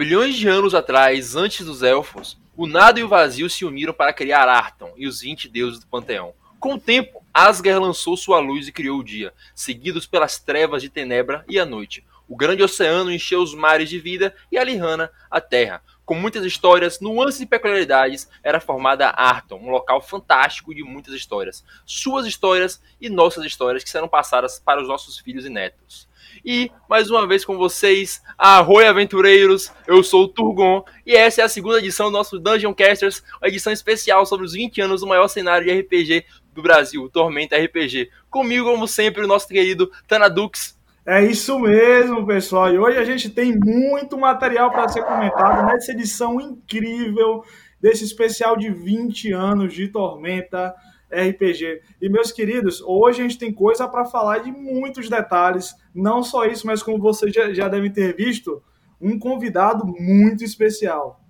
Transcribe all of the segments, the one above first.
Bilhões de anos atrás, antes dos elfos, o nada e o vazio se uniram para criar Arton e os 20 deuses do panteão. Com o tempo, Asgard lançou sua luz e criou o dia, seguidos pelas trevas de Tenebra e a noite. O grande oceano encheu os mares de vida e a Lihana, a terra. Com muitas histórias, nuances e peculiaridades, era formada Arton, um local fantástico de muitas histórias. Suas histórias e nossas histórias que serão passadas para os nossos filhos e netos. E, mais uma vez com vocês, Arroi Aventureiros, eu sou o Turgon, e essa é a segunda edição do nosso Dungeon Casters, uma edição especial sobre os 20 anos do maior cenário de RPG do Brasil, Tormenta RPG. Comigo, como sempre, o nosso querido Tanadux. É isso mesmo, pessoal. E hoje a gente tem muito material para ser comentado nessa edição incrível desse especial de 20 anos de Tormenta RPG. E meus queridos, hoje a gente tem coisa para falar de muitos detalhes. Não só isso, mas como vocês já, já devem ter visto, um convidado muito especial.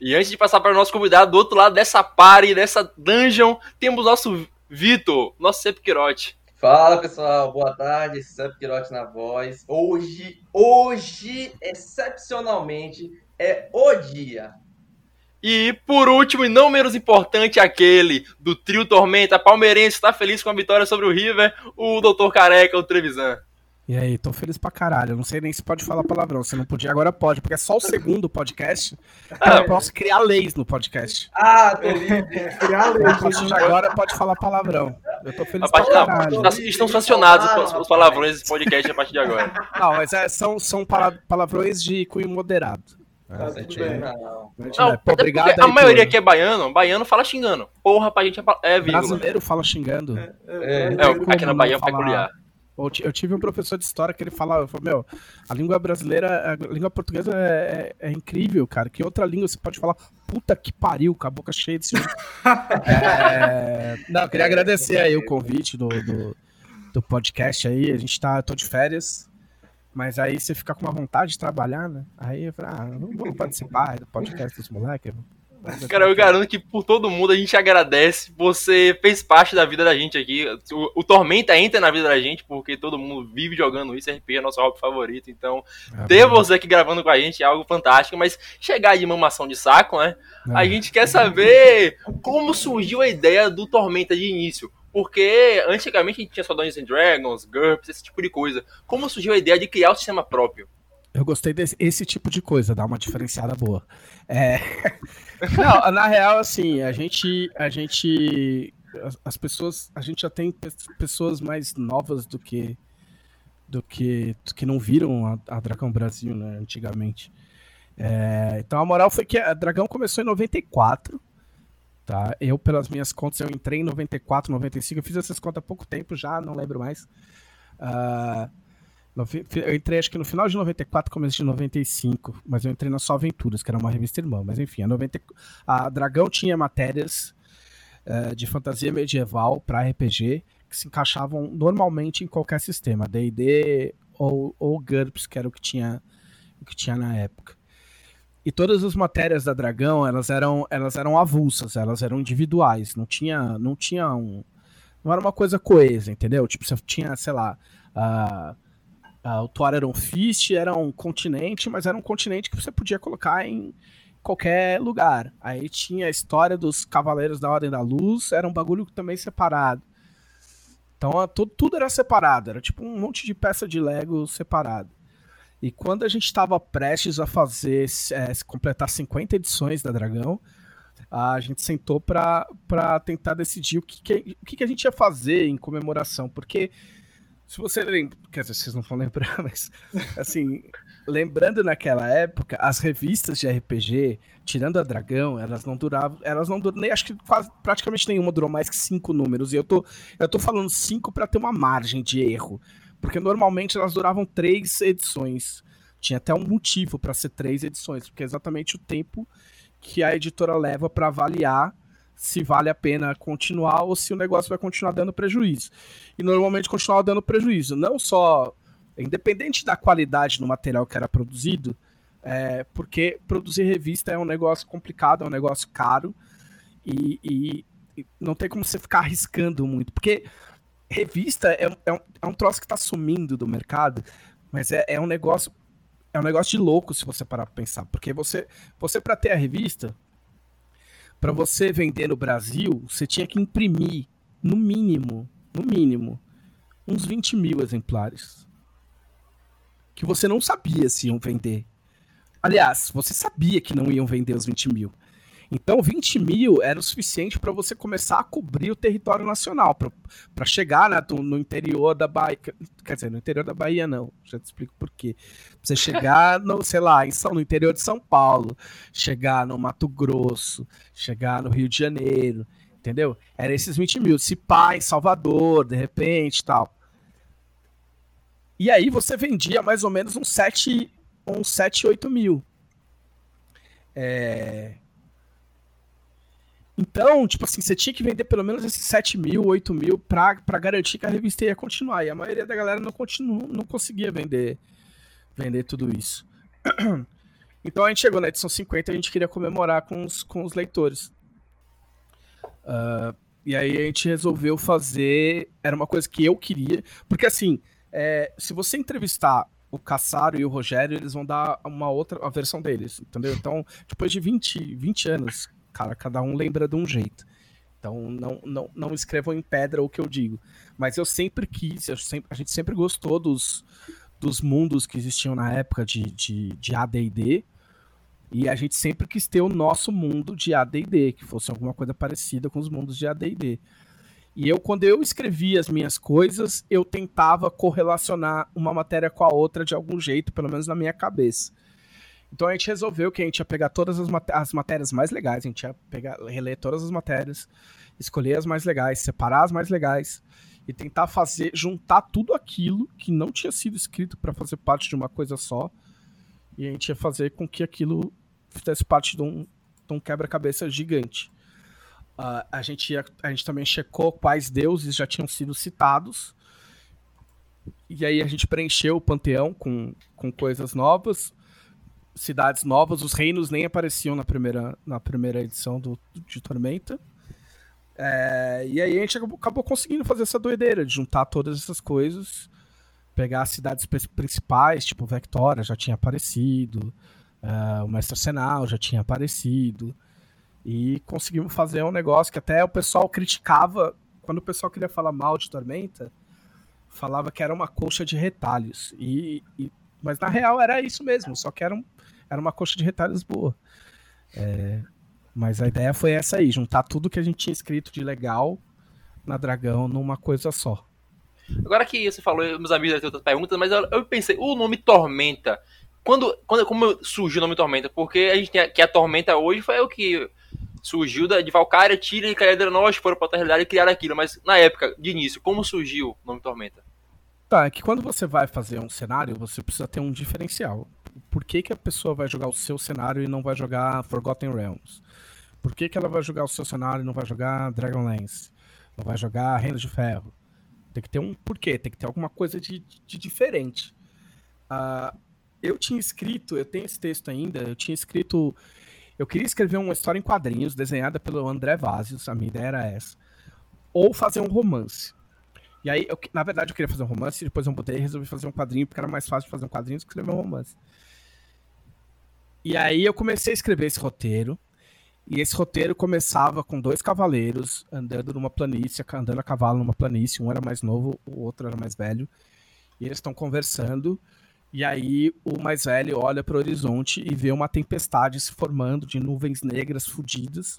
E antes de passar para o nosso convidado, do outro lado dessa party, dessa dungeon, temos nosso Vitor, nosso Sepquirote. Fala pessoal, boa tarde, Sepquirote na voz. Hoje, hoje, excepcionalmente, é o dia. E por último, e não menos importante, aquele do trio Tormenta palmeirense está feliz com a vitória sobre o River, o Dr. Careca, o Trevisan. E aí, tô feliz pra caralho. Eu não sei nem se pode falar palavrão. Se não podia, agora pode, porque é só o segundo podcast. Ah, eu posso criar leis no podcast. Ah, tô livre. criar leis. A partir de agora pode falar palavrão. Eu tô feliz pra caralho. Não, estão sancionados os palavrões desse podcast a partir de agora. Não, mas é, são, são palavrões de cunho moderado. Tá é, não. não Pô, obrigado a maioria aqui é baiano, baiano fala xingando. Porra, pra gente é, é vírgula. Brasileiro fala xingando. É, é, é aqui na Bahia é peculiar. Eu tive um professor de história que ele falava, falou, meu, a língua brasileira, a língua portuguesa é, é, é, incrível, cara. Que outra língua você pode falar, puta que pariu, com a boca cheia desse é... Não, queria agradecer aí o convite do, do, do, podcast aí. A gente tá, tô de férias, mas aí você fica com uma vontade de trabalhar, né? Aí eu falei, ah, não vou participar do podcast dos moleques. Cara, eu garanto que por todo mundo a gente agradece. Você fez parte da vida da gente aqui. O, o, Tormenta entra na vida da gente, porque todo mundo vive jogando isso. RPG é nosso hobby favorito. Então, é ter bom. você aqui gravando com a gente é algo fantástico. Mas chegar de mamação de saco, né? É. A gente quer saber como surgiu a ideia do Tormenta de início. Porque antigamente a gente tinha só Dungeons and Dragons, GURPS, esse tipo de coisa. Como surgiu a ideia de criar o sistema próprio? Eu gostei desse tipo de coisa, dá uma diferenciada boa. É... Não, na real, assim, a gente, a gente, as pessoas, a gente já tem pessoas mais novas do que, do que, do que não viram a, a Dragão Brasil, né, antigamente. É... Então a moral foi que a Dragão começou em 94, tá? Eu, pelas minhas contas, eu entrei em 94, 95, eu fiz essas contas há pouco tempo já, não lembro mais. Uh, eu entrei acho que no final de 94, começo de 95, mas eu entrei na Só Aventuras, que era uma revista irmã. Mas enfim, a, 90, a Dragão tinha matérias uh, de fantasia medieval para RPG que se encaixavam normalmente em qualquer sistema, D&D ou, ou GURPS, que era o que tinha, o que tinha na época. E todas as matérias da Dragão, elas eram, elas eram avulsas, elas eram individuais, não tinha, não tinha um, não era uma coisa coesa, entendeu? Tipo, você tinha, sei lá, uh, Uh, o um Fist, era um continente, mas era um continente que você podia colocar em qualquer lugar. Aí tinha a história dos Cavaleiros da Ordem da Luz, era um bagulho também separado. Então tudo era separado, era tipo um monte de peça de Lego separado. E quando a gente estava prestes a fazer, é, completar 50 edições da Dragão, a gente sentou para tentar decidir o que, que, o que, que a gente ia fazer em comemoração, porque se você lembra, quer dizer, vocês não vão lembrar, mas assim, lembrando naquela época, as revistas de RPG, tirando a Dragão, elas não duravam, elas não duravam, nem acho que quase, praticamente nenhuma durou mais que cinco números. E eu tô, eu tô falando cinco para ter uma margem de erro, porque normalmente elas duravam três edições. Tinha até um motivo para ser três edições, porque é exatamente o tempo que a editora leva para avaliar se vale a pena continuar ou se o negócio vai continuar dando prejuízo. E normalmente continuava dando prejuízo, não só independente da qualidade do material que era produzido, é, porque produzir revista é um negócio complicado, é um negócio caro e, e, e não tem como você ficar arriscando muito, porque revista é, é, um, é um troço que está sumindo do mercado, mas é, é um negócio é um negócio de louco se você parar pra pensar. Porque você, você para ter a revista, para você vender no Brasil, você tinha que imprimir, no mínimo, no mínimo, uns 20 mil exemplares. Que você não sabia se iam vender. Aliás, você sabia que não iam vender os 20 mil. Então, 20 mil era o suficiente para você começar a cobrir o território nacional, para chegar né, no interior da Bahia. Quer dizer, no interior da Bahia não, já te explico por quê. Pra você chegar, no, sei lá, em São, no interior de São Paulo, chegar no Mato Grosso, chegar no Rio de Janeiro, entendeu? Era esses 20 mil. Se pá, em Salvador, de repente tal. E aí você vendia mais ou menos uns 7, uns 7 8 mil. É, então, tipo assim, você tinha que vender pelo menos esses 7 mil, 8 mil pra, pra garantir que a revista ia continuar. E a maioria da galera não, continua, não conseguia vender, vender tudo isso. Então a gente chegou na edição 50 e a gente queria comemorar com os, com os leitores. Uh, e aí a gente resolveu fazer. Era uma coisa que eu queria. Porque assim, é, se você entrevistar o Caçaro e o Rogério, eles vão dar uma outra a versão deles, entendeu? Então, depois de 20, 20 anos cara, cada um lembra de um jeito. Então não, não, não escrevam em pedra o que eu digo. Mas eu sempre quis, eu sempre, a gente sempre gostou dos, dos mundos que existiam na época de, de, de AD&D. E a gente sempre quis ter o nosso mundo de AD&D, que fosse alguma coisa parecida com os mundos de AD&D. E eu, quando eu escrevia as minhas coisas, eu tentava correlacionar uma matéria com a outra de algum jeito, pelo menos na minha cabeça. Então a gente resolveu que a gente ia pegar todas as, as matérias mais legais, a gente ia pegar, reler todas as matérias, escolher as mais legais, separar as mais legais e tentar fazer, juntar tudo aquilo que não tinha sido escrito para fazer parte de uma coisa só. E a gente ia fazer com que aquilo fizesse parte de um, um quebra-cabeça gigante. Uh, a, gente ia, a gente também checou quais deuses já tinham sido citados. E aí a gente preencheu o panteão com, com coisas novas cidades novas, os reinos nem apareciam na primeira, na primeira edição do, de Tormenta. É, e aí a gente acabou, acabou, conseguindo fazer essa doideira de juntar todas essas coisas, pegar as cidades principais, tipo Vectora já tinha aparecido, uh, o Mestre Arsenal já tinha aparecido, e conseguimos fazer um negócio que até o pessoal criticava, quando o pessoal queria falar mal de Tormenta, falava que era uma colcha de retalhos, e, e mas na real era isso mesmo, só que era um, era uma coxa de retalhos boa. É, mas a ideia foi essa aí, juntar tudo que a gente tinha escrito de legal na Dragão numa coisa só. Agora que você falou, meus amigos têm outras perguntas, mas eu, eu, pensei, o nome Tormenta, quando, quando como surgiu o nome Tormenta? Porque a gente tem que a Tormenta hoje foi o que surgiu da, de Valkyria, Tira e Caedra Nós foram para a realidade e criaram aquilo, mas na época, de início, como surgiu o nome Tormenta? Tá, é que quando você vai fazer um cenário, você precisa ter um diferencial por que, que a pessoa vai jogar o seu cenário e não vai jogar Forgotten Realms? Por que, que ela vai jogar o seu cenário e não vai jogar Dragonlance? Não vai jogar Reino de Ferro? Tem que ter um porquê, tem que ter alguma coisa de, de diferente. Uh, eu tinha escrito, eu tenho esse texto ainda, eu tinha escrito. Eu queria escrever uma história em quadrinhos desenhada pelo André Vazios, a minha ideia era essa. Ou fazer um romance. E aí, eu, na verdade, eu queria fazer um romance, depois eu botei e resolvi fazer um quadrinho, porque era mais fácil de fazer um quadrinho do que escrever um romance. E aí eu comecei a escrever esse roteiro. E esse roteiro começava com dois cavaleiros andando numa planície, andando a cavalo numa planície. Um era mais novo, o outro era mais velho. E eles estão conversando. E aí o mais velho olha para o horizonte e vê uma tempestade se formando de nuvens negras fodidas.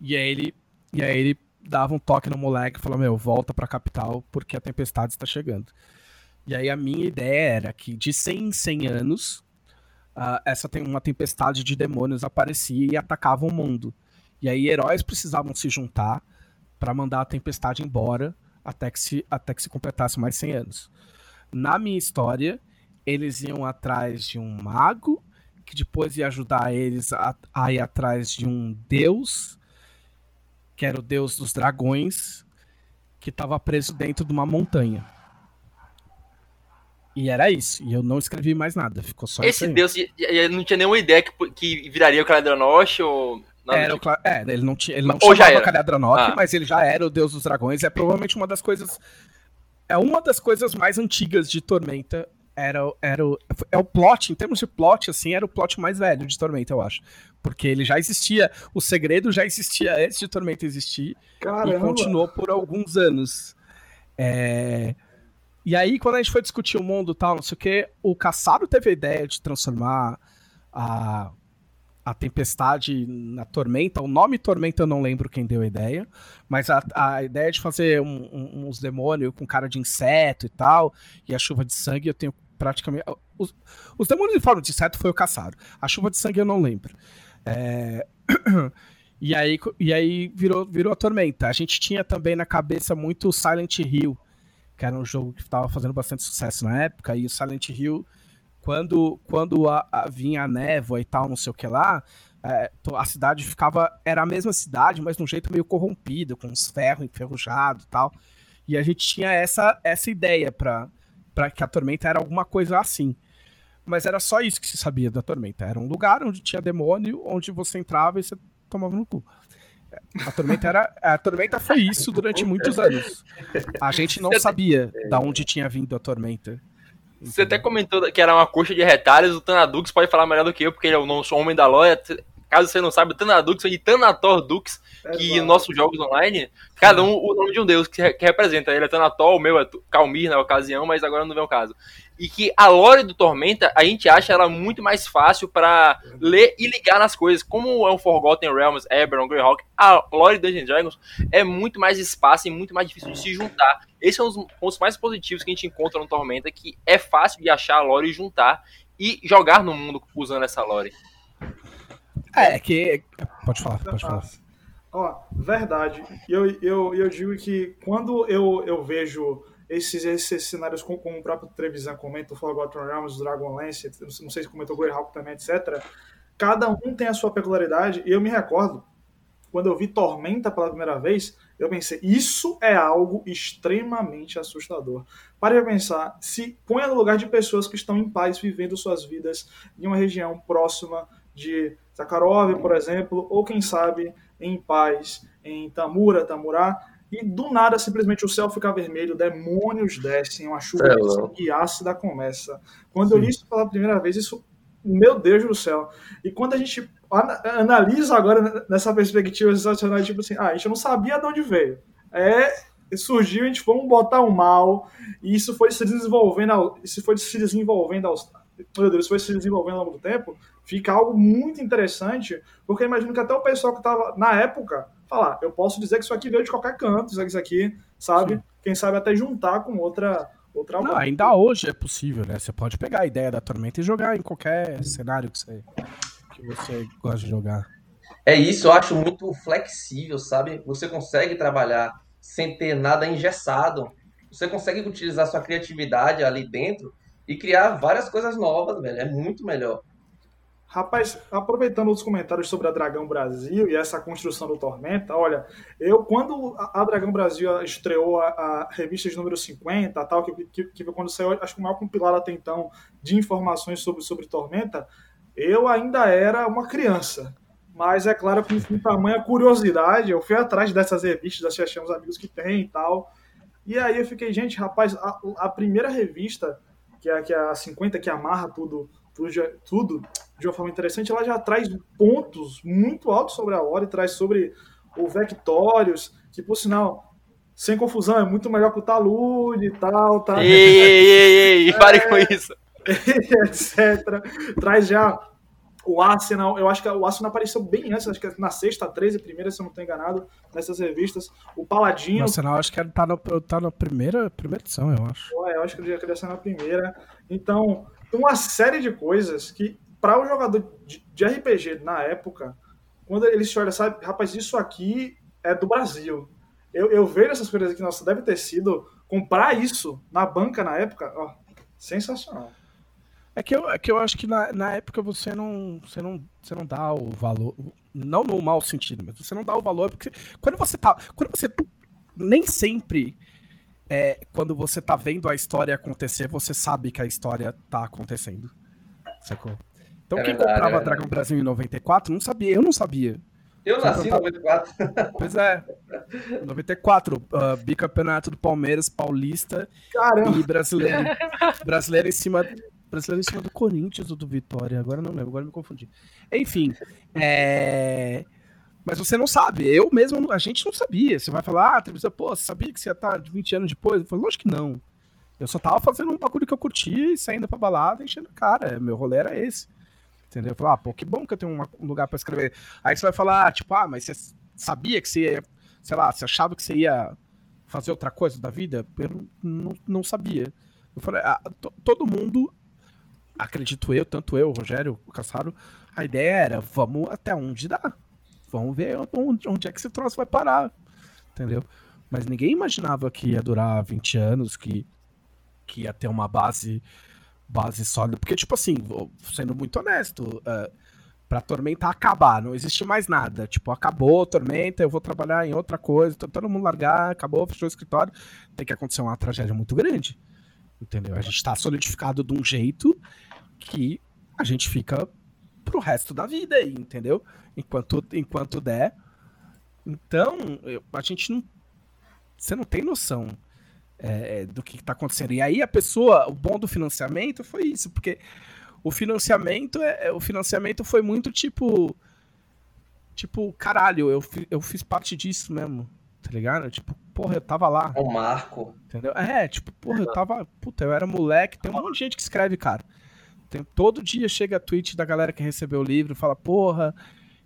E aí ele, e aí ele dava um toque no moleque e falou: Meu, volta para a capital porque a tempestade está chegando. E aí a minha ideia era que de 100 em 100 anos uh, essa tem uma tempestade de demônios aparecia e atacava o mundo. E aí heróis precisavam se juntar para mandar a tempestade embora até que, se, até que se completasse mais 100 anos. Na minha história, eles iam atrás de um mago, que depois ia ajudar eles a, a ir atrás de um deus, que era o deus dos dragões, que estava preso dentro de uma montanha. E era isso. E eu não escrevi mais nada. Ficou só Esse Deus, não tinha nenhuma ideia que, que viraria o Caledronoche ou. Era o, é, ele não tinha, ele não ou chamava Caledronoche, ah. mas ele já era o Deus dos Dragões. É provavelmente uma das coisas. É uma das coisas mais antigas de Tormenta. Era, era o, é o plot, em termos de plot, assim, era o plot mais velho de Tormenta, eu acho. Porque ele já existia, o segredo já existia antes de Tormenta existir Caramba. e continuou por alguns anos. É... E aí, quando a gente foi discutir o mundo e tal, não sei o que, o Caçado teve a ideia de transformar a, a tempestade na tormenta. O nome tormenta eu não lembro quem deu a ideia, mas a, a ideia de fazer um, um, uns demônios com cara de inseto e tal, e a chuva de sangue eu tenho praticamente. Os, os demônios em forma de inseto foi o caçado. A chuva de sangue eu não lembro. É... e aí, e aí virou, virou a tormenta. A gente tinha também na cabeça muito Silent Hill, que era um jogo que estava fazendo bastante sucesso na época, e o Silent Hill quando, quando a, a, vinha a névoa e tal, não sei o que lá, é, a cidade ficava. Era a mesma cidade, mas de um jeito meio corrompido, com os ferros enferrujados e tal. E a gente tinha essa, essa ideia para que a tormenta era alguma coisa assim. Mas era só isso que se sabia da tormenta. Era um lugar onde tinha demônio, onde você entrava e você tomava no cu. A tormenta era. A tormenta foi isso durante muitos anos. A gente não sabia da onde tinha vindo a tormenta. Você até comentou que era uma coxa de retalhos, o Tanadux pode falar melhor do que eu, porque ele é o nosso homem da loja. Caso você não saiba, Tanadux de Tanator Dux, é que em nossos jogos online, cada um o nome de um deus que, que representa. Ele é Tanator, o meu é Calmir na ocasião, mas agora não vem o caso e que a lore do Tormenta a gente acha ela muito mais fácil para ler e ligar nas coisas. Como é o Forgotten Realms, Eberron, Greyhawk, a lore Dungeons Dragons é muito mais espaço e muito mais difícil de se juntar. Esse é um dos pontos mais positivos que a gente encontra no Tormenta, que é fácil de achar a lore e juntar e jogar no mundo usando essa lore. É, é que. Pode falar, pode falar. Ó, verdade. Eu, eu, eu digo que quando eu, eu vejo esses, esses cenários como, como o próprio Trevisan comenta, o Forgotten Realms, Dragonlance, não sei se comentou Greyhawk também, etc. Cada um tem a sua peculiaridade, e eu me recordo, quando eu vi Tormenta pela primeira vez, eu pensei, isso é algo extremamente assustador. Pare para pensar, se ponha no lugar de pessoas que estão em paz, vivendo suas vidas em uma região próxima de Zakharov, por exemplo, ou quem sabe em paz em Tamura, Tamurá, e do nada, simplesmente o céu fica vermelho, demônios descem, uma chuva sangue ácida começa. Quando Sim. eu li isso pela primeira vez, isso, meu Deus do céu. E quando a gente analisa agora nessa perspectiva sensacional, tipo assim, ah, a gente não sabia de onde veio. É, surgiu, a gente vamos botar o um mal, e isso foi se desenvolvendo, isso foi se desenvolvendo aos, meu Deus, isso foi se desenvolvendo ao longo do tempo, fica algo muito interessante, porque eu imagino que até o pessoal que estava na época falar, eu posso dizer que isso aqui veio de qualquer canto, isso aqui, sabe? Sim. Quem sabe até juntar com outra outra Não, ainda hoje é possível, né? Você pode pegar a ideia da Tormenta e jogar em qualquer cenário que você, que você gosta de jogar. É isso, eu acho muito flexível, sabe? Você consegue trabalhar sem ter nada engessado. Você consegue utilizar sua criatividade ali dentro e criar várias coisas novas, velho. É muito melhor. Rapaz, aproveitando os comentários sobre a Dragão Brasil e essa construção do Tormenta, olha, eu quando a Dragão Brasil estreou a, a revista de número 50, tal, que, que, que quando saiu, acho que o maior compilado até então de informações sobre, sobre Tormenta, eu ainda era uma criança. Mas é claro que com tamanha curiosidade, eu fui atrás dessas revistas, achei uns amigos que tem e tal. E aí eu fiquei, gente, rapaz, a, a primeira revista, que é, que é a 50, que amarra tudo tudo, tudo de uma forma interessante, ela já traz pontos muito altos sobre a lore, traz sobre o Vectorius, que por sinal, sem confusão, é muito melhor que o Talude e tal, tá? Ei, ei, ei, ei, pare com isso. etc. Traz já o Arsenal, eu acho que o Arsenal apareceu bem antes, acho que na sexta, 13, primeira, se eu não estou enganado, nessas revistas. O Paladinho. O Arsenal, acho que tá, no, tá na primeira, primeira edição, eu acho. Ué, eu acho que ele já queria ser na primeira. Então, uma série de coisas que, para o jogador de, de, RPG na época, quando ele se olha, sabe, rapaz, isso aqui é do Brasil. Eu, eu vejo essas coisas aqui, nossa, deve ter sido comprar isso na banca na época, ó, sensacional. É que eu, é que eu acho que na, na época você não, você, não, você não dá o valor, não no mau sentido, mas você não dá o valor, porque quando você tá. Quando você. Nem sempre é, quando você tá vendo a história acontecer, você sabe que a história tá acontecendo. Sacou? Então é quem verdade, comprava é Dragon Brasil em 94 não sabia, eu não sabia. Eu nasci em 94. Pois é. 94, uh, bicampeonato do Palmeiras, Paulista Caramba. e brasileiro. Brasileiro em cima. Brasileiro em cima do Corinthians ou do Vitória. Agora não lembro, agora me confundi. Enfim. É... Mas você não sabe. Eu mesmo, a gente não sabia. Você vai falar, ah, televisão, pô, você sabia que você ia estar 20 anos depois? Eu falei, lógico que não. Eu só tava fazendo um bagulho que eu curtia e saindo pra balada, enchendo a cara. Meu rolê era esse. Entendeu? Eu falei, ah, pô, que bom que eu tenho um lugar pra escrever. Aí você vai falar, tipo, ah, mas você sabia que você ia, sei lá, você achava que você ia fazer outra coisa da vida? Eu não, não, sabia. Eu falei, ah, to- todo mundo, acredito eu, tanto eu, Rogério, o Caçaro, a ideia era, vamos até onde dá. Vamos ver onde, onde é que esse troço vai parar. Entendeu? Mas ninguém imaginava que ia durar 20 anos, que, que ia ter uma base base sólida. Porque, tipo assim, sendo muito honesto, uh, pra Tormenta acabar, não existe mais nada. Tipo, acabou Tormenta, eu vou trabalhar em outra coisa, então todo mundo largar, acabou, fechou o escritório. Tem que acontecer uma tragédia muito grande. Entendeu? A gente tá solidificado de um jeito que a gente fica pro resto da vida aí, entendeu? Enquanto, enquanto der. Então, eu- a gente não. Você não tem noção é, do que está acontecendo. E aí a pessoa, o bom do financiamento foi isso, porque o financiamento é, é- o financiamento foi muito tipo tipo, caralho, eu, eu fiz parte disso mesmo, tá ligado? Tipo, porra, eu tava lá, O Marco. entendeu? É, tipo, porra, eu tava, puta, eu era moleque, tem um monte de gente que escreve, cara. Tem, todo dia chega tweet da galera que recebeu o livro, fala, porra,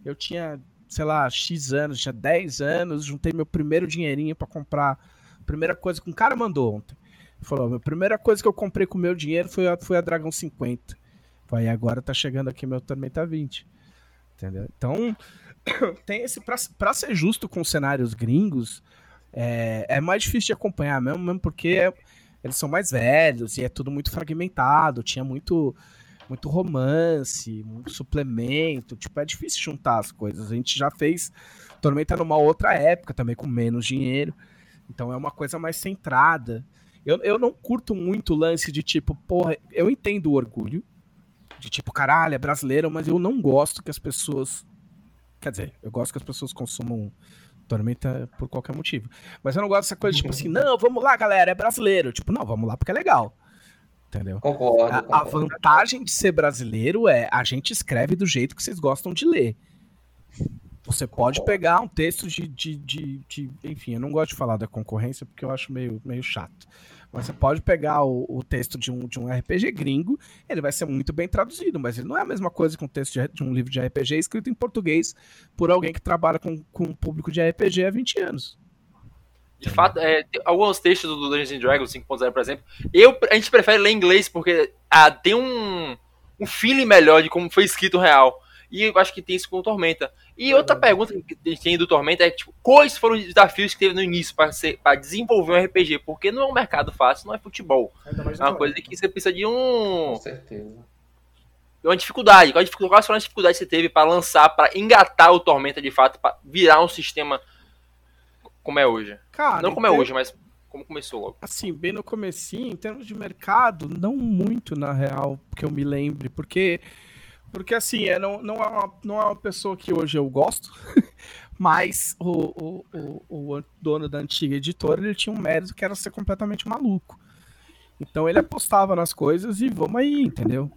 eu tinha, sei lá, X anos, tinha 10 anos, juntei meu primeiro dinheirinho pra comprar. Primeira coisa que um cara mandou ontem. Falou, a primeira coisa que eu comprei com meu dinheiro foi a, foi a Dragão 50. Aí agora tá chegando aqui meu Tormenta 20. Entendeu? Então, tem esse. Pra, pra ser justo com os cenários gringos, é, é mais difícil de acompanhar mesmo, mesmo porque eles são mais velhos e é tudo muito fragmentado, tinha muito muito romance, muito suplemento, tipo, é difícil juntar as coisas. A gente já fez Tormenta numa outra época também com menos dinheiro. Então é uma coisa mais centrada. Eu, eu não curto muito o lance de tipo, porra, eu entendo o orgulho. De tipo, caralho, é brasileiro, mas eu não gosto que as pessoas. Quer dizer, eu gosto que as pessoas consumam Tormenta por qualquer motivo. Mas eu não gosto dessa coisa, tipo assim, não, vamos lá, galera, é brasileiro. Tipo, não, vamos lá porque é legal. Entendeu? Concordo. A, vantagem de ser brasileiro é a gente escreve do jeito que vocês gostam de ler. Você pode pegar um texto de, de, de, de- Enfim, eu não gosto de falar da concorrência porque eu acho meio, meio chato. Mas você pode pegar o, o texto de um, de um RPG gringo, ele vai ser muito bem traduzido, mas ele não é a mesma coisa que um texto de, de um livro de RPG escrito em português por alguém que trabalha com, com um público de RPG há 20 anos. De fato, é, alguns textos do Dungeons and Dragons 5.0, por exemplo, eu, a gente prefere ler em inglês porque ah, tem um, um feeling melhor de como foi escrito real. E eu acho que tem isso com o Tormenta. E outra pergunta que tem do Tormenta é, tipo, quais foram os desafios que teve no início para para desenvolver um RPG? Porque não é um mercado fácil, não é futebol. Ainda mais É uma coisa que você precisa de um Com certeza. de uma dificuldade. Quais foram as dificuldades que você teve para lançar, para engatar o Tormenta de fato, para virar um sistema como é hoje? Cara, não como é hoje, mas como começou logo. assim, bem no comecinho, em termos de mercado, não muito na real, que eu me lembre, porque porque assim, é, não, não, é uma, não é uma pessoa que hoje eu gosto, mas o, o, o, o dono da antiga editora, ele tinha um mérito que era ser completamente maluco. Então ele apostava nas coisas e vamos aí, entendeu?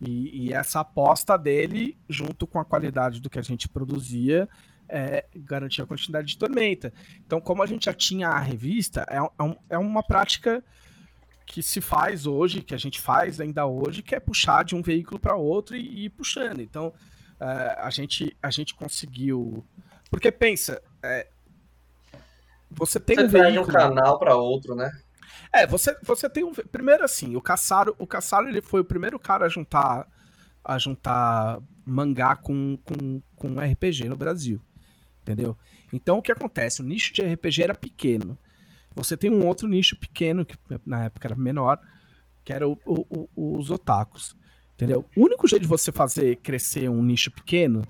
E, e essa aposta dele, junto com a qualidade do que a gente produzia, é, garantia a quantidade de tormenta. Então, como a gente já tinha a revista, é, é um- é uma prática que se faz hoje, que a gente faz ainda hoje, que é puxar de um veículo para outro e, e ir puxando. Então, é, a, gente, a gente conseguiu. Porque pensa, é, você tem Você um de um veículo. canal para outro, né? É, você, você tem um. Primeiro assim, o Caçaro, o Caçaro ele foi o primeiro cara a juntar a juntar mangá com, com, com RPG no Brasil. Entendeu? Então o que acontece? O nicho de RPG era pequeno. Você tem um outro nicho pequeno, que na época era menor, que era o- o- o- os otakus. Entendeu? O único jeito de você fazer crescer um nicho pequeno,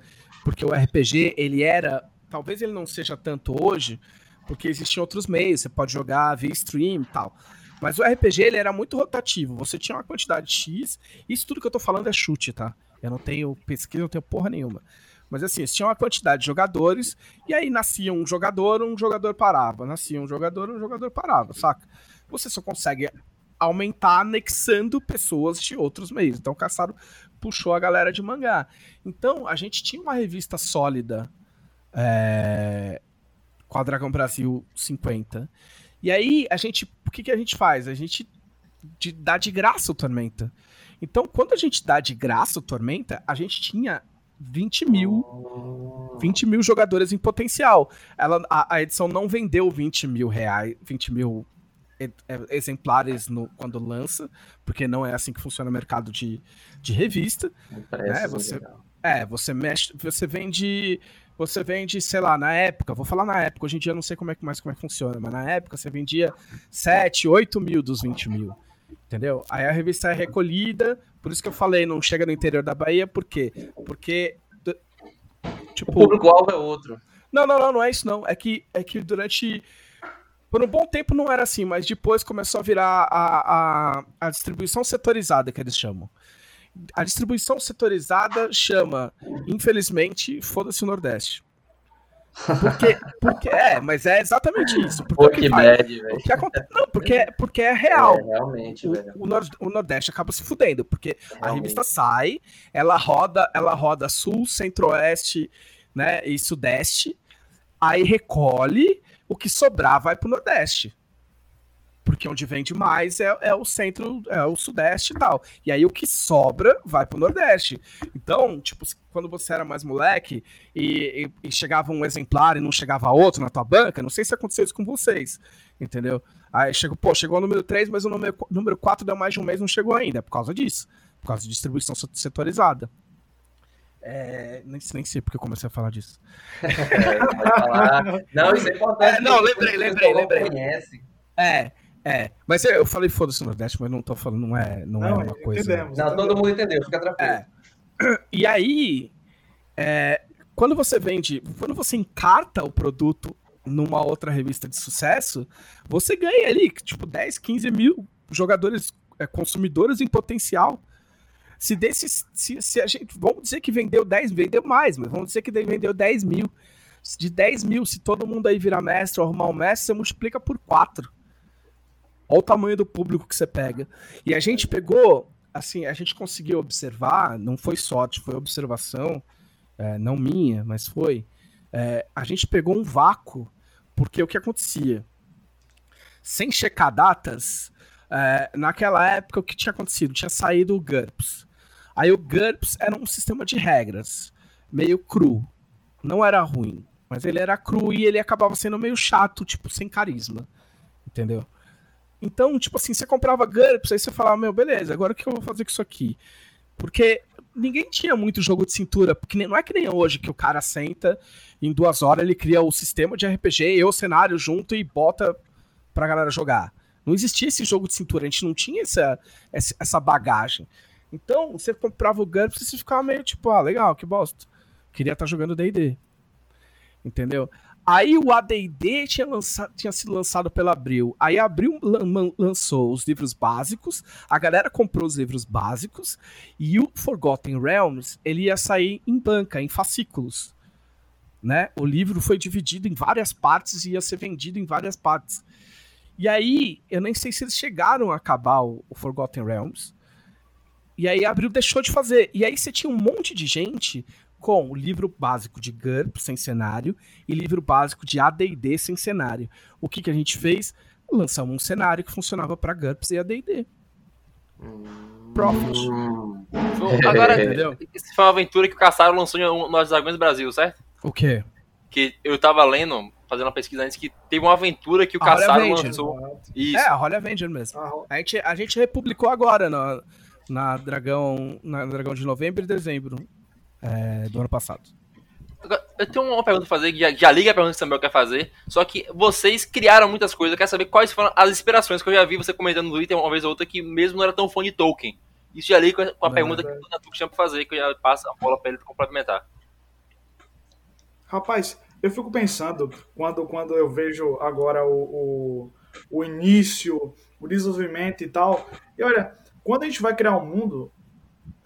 porque o RPG, ele era. Talvez ele não seja tanto hoje, porque existem outros meios, você pode jogar via stream e tal. Mas o RPG ele era muito rotativo. Você tinha uma quantidade X. Isso tudo que eu tô falando é chute, tá? Eu não tenho pesquisa, não tenho porra nenhuma. Mas assim, tinha uma quantidade de jogadores, e aí nascia um jogador, um jogador parava. Nascia um jogador, um jogador parava, saca? Você só consegue aumentar anexando pessoas de outros meios. Então o Caçaro puxou a galera de mangá. Então a gente tinha uma revista sólida é, com a Dragão Brasil 50. E aí a gente, o que, que a gente faz? A gente de, dá de graça o Tormenta. Então quando a gente dá de graça o Tormenta, a gente tinha 20 mil, 20 mil jogadores em potencial. Ela, a, a edição não vendeu 20 mil reais, 20 mil é, exemplares no, quando lança, porque não é assim que funciona o mercado de, de revista. Né? Você, é, você mexe, você vende, você vende, sei lá, na época, vou falar na época, hoje em dia eu não sei como é que mais como é que funciona, mas na época você vendia 7, 8 mil dos 20 mil. Entendeu? Aí a revista é recolhida, por isso que eu falei, não chega no interior da Bahia, por quê? Porque. Tipo, o público-alvo é outro. Não, não, não, não é isso não. É que, é que durante por um bom tempo não era assim, mas depois começou a virar a, a, a distribuição setorizada, que eles chamam. A distribuição setorizada chama, infelizmente, foda-se o Nordeste. Porque, porque é, mas é exatamente isso. Porque Pô, que bad, velho. Não, porque, porque é real. É, realmente, o, velho. O, Nord, o, Nordeste acaba se fudendo, porque Realmente. a revista sai, ela roda, ela roda sul, centro-oeste, né, e sudeste, aí recolhe, o que sobrar vai pro Nordeste. Porque onde vende mais é, é, o centro, é o sudeste e tal. E aí o que sobra vai pro Nordeste. Então, tipo, quando você era mais moleque e, e, e chegava um exemplar e não chegava outro na tua banca, não sei se aconteceu isso com vocês, entendeu? Aí chegou, pô, chegou o número 3, mas o número, número 4 deu mais de um mês não chegou ainda, é por causa disso. Por causa de distribuição setorizada. É, nem, nem sei porque eu comecei a falar disso. É. Não, isso é importante. É, não, lembrei, lembrei, lembrei. Conhece. É, é. Mas eu, eu falei foda-se Nordeste, mas não tô falando, não é, não, é uma coisa. entendemos, Não, todo mundo entendeu, fica tranquilo. É. E aí, é, quando você vende, quando você encarta o produto numa outra revista de sucesso, você ganha ali, tipo, 10, 15 mil jogadores, é, consumidores em potencial. Se desses, se, se a gente, vamos dizer que vendeu 10, vendeu mais, mas vamos dizer que vendeu 10 mil. De 10 mil, se todo mundo aí virar mestre ou arrumar um mestre, você multiplica por 4. Olha o tamanho do público que você pega. E a gente pegou, assim, a gente conseguiu observar, não foi sorte, foi observação, é, não minha, mas foi. É, a gente pegou um vácuo, porque o que acontecia? Sem checar datas, é, naquela época o que tinha acontecido? Tinha saído o GURPS. Aí o GURPS era um sistema de regras, meio cru. Não era ruim, mas ele era cru e ele acabava sendo meio chato, tipo, sem carisma. Entendeu? Então, tipo assim, você comprava GURPS, aí você falava, meu, beleza, agora o que eu vou fazer com isso aqui? Porque ninguém tinha muito jogo de cintura, porque não é que nem hoje que o cara senta em duas horas ele cria o sistema de RPG e o cenário junto e bota pra galera jogar. Não existia esse jogo de cintura, a gente não tinha essa, essa bagagem. Então, você comprava o GURPS e você ficava meio tipo, ah, legal, que bosta. Queria estar jogando D&D. Entendeu? Aí o AD&D tinha, tinha sido lançado pela Abril. Aí a Abril lançou os livros básicos, a galera comprou os livros básicos, e o Forgotten Realms, ele ia sair em banca, em fascículos. Né? O livro foi dividido em várias partes e ia ser vendido em várias partes. E aí, eu nem sei se eles chegaram a acabar o, o Forgotten Realms. E aí a Abril deixou de fazer. E aí você tinha um monte de gente com o livro básico de GURP sem cenário e livro básico de AD&D sem cenário. O que, que a gente fez? Lançamos um cenário que funcionava para GURPS e AD&D. Profit. Hum, Agora, Entendeu? isso foi uma aventura que o Caçaro lançou em Nós Dragões do Brasil, certo? O quê? Que eu tava lendo, fazendo uma pesquisa antes, que teve uma aventura que o Caçaro lançou. Isso. É, a Holy Avenger mesmo. Ah, A gente, a gente republicou agora na, na, Dragão, na Dragão de novembro e dezembro é, do ano passado. Agora, Eu tenho uma pergunta pra fazer, que já, já liga a pergunta que o Samuel quer fazer. Só que vocês criaram muitas coisas, eu quero saber quais foram as inspirações que eu já vi você comentando no Twitter uma vez ou outra, que mesmo não era tão fã de Tolkien. Isso já liga com a- com a Não, pergunta que o Natu tinha pra fazer, que eu já passo a bola pra ele complementar. Rapaz, eu fico pensando, quando, quando eu vejo agora o, o, o início, o desenvolvimento e tal, e olha, quando a gente vai criar um mundo,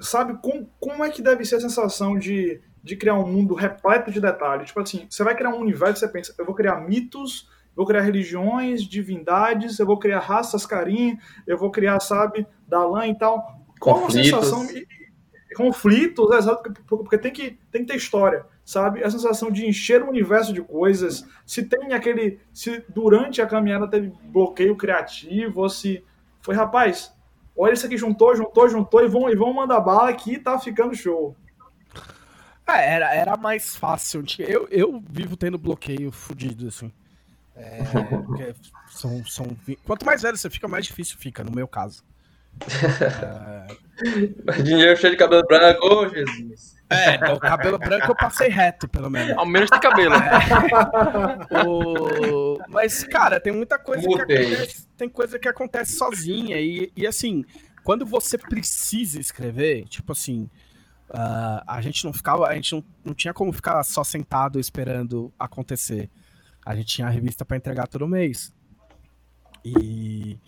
sabe como, como é que deve ser a sensação de de criar um mundo repleto de detalhes. Tipo assim, você vai criar um universo, você pensa, eu vou criar mitos, vou criar religiões, divindades, eu vou criar raças carinha, eu vou criar, sabe, Dalan e tal. Qual a sensação conflitos, é, exato, porque tem que, tem que ter história, sabe? A sensação de encher o universo de coisas, se tem aquele, se durante a caminhada teve bloqueio criativo, ou se foi, rapaz, olha isso aqui, juntou, juntou, juntou, e vão, e vão mandar bala aqui, tá ficando show. É, era, era mais fácil. Eu, eu vivo tendo bloqueio fudido, assim. É, são, são, quanto mais velho você fica, mais difícil fica, no meu caso. É... Dinheiro cheio de cabelo branco, ô oh, Jesus. É, o cabelo branco eu passei reto, pelo menos. Ao menos tem cabelo. É. o... Mas, cara, tem muita coisa Mutei. que acontece. Tem coisa que acontece sozinha. E, e assim, quando você precisa escrever, tipo assim. Uh, a gente não ficava. A gente não, não tinha como ficar só sentado esperando acontecer. A gente tinha a revista para entregar todo mês. E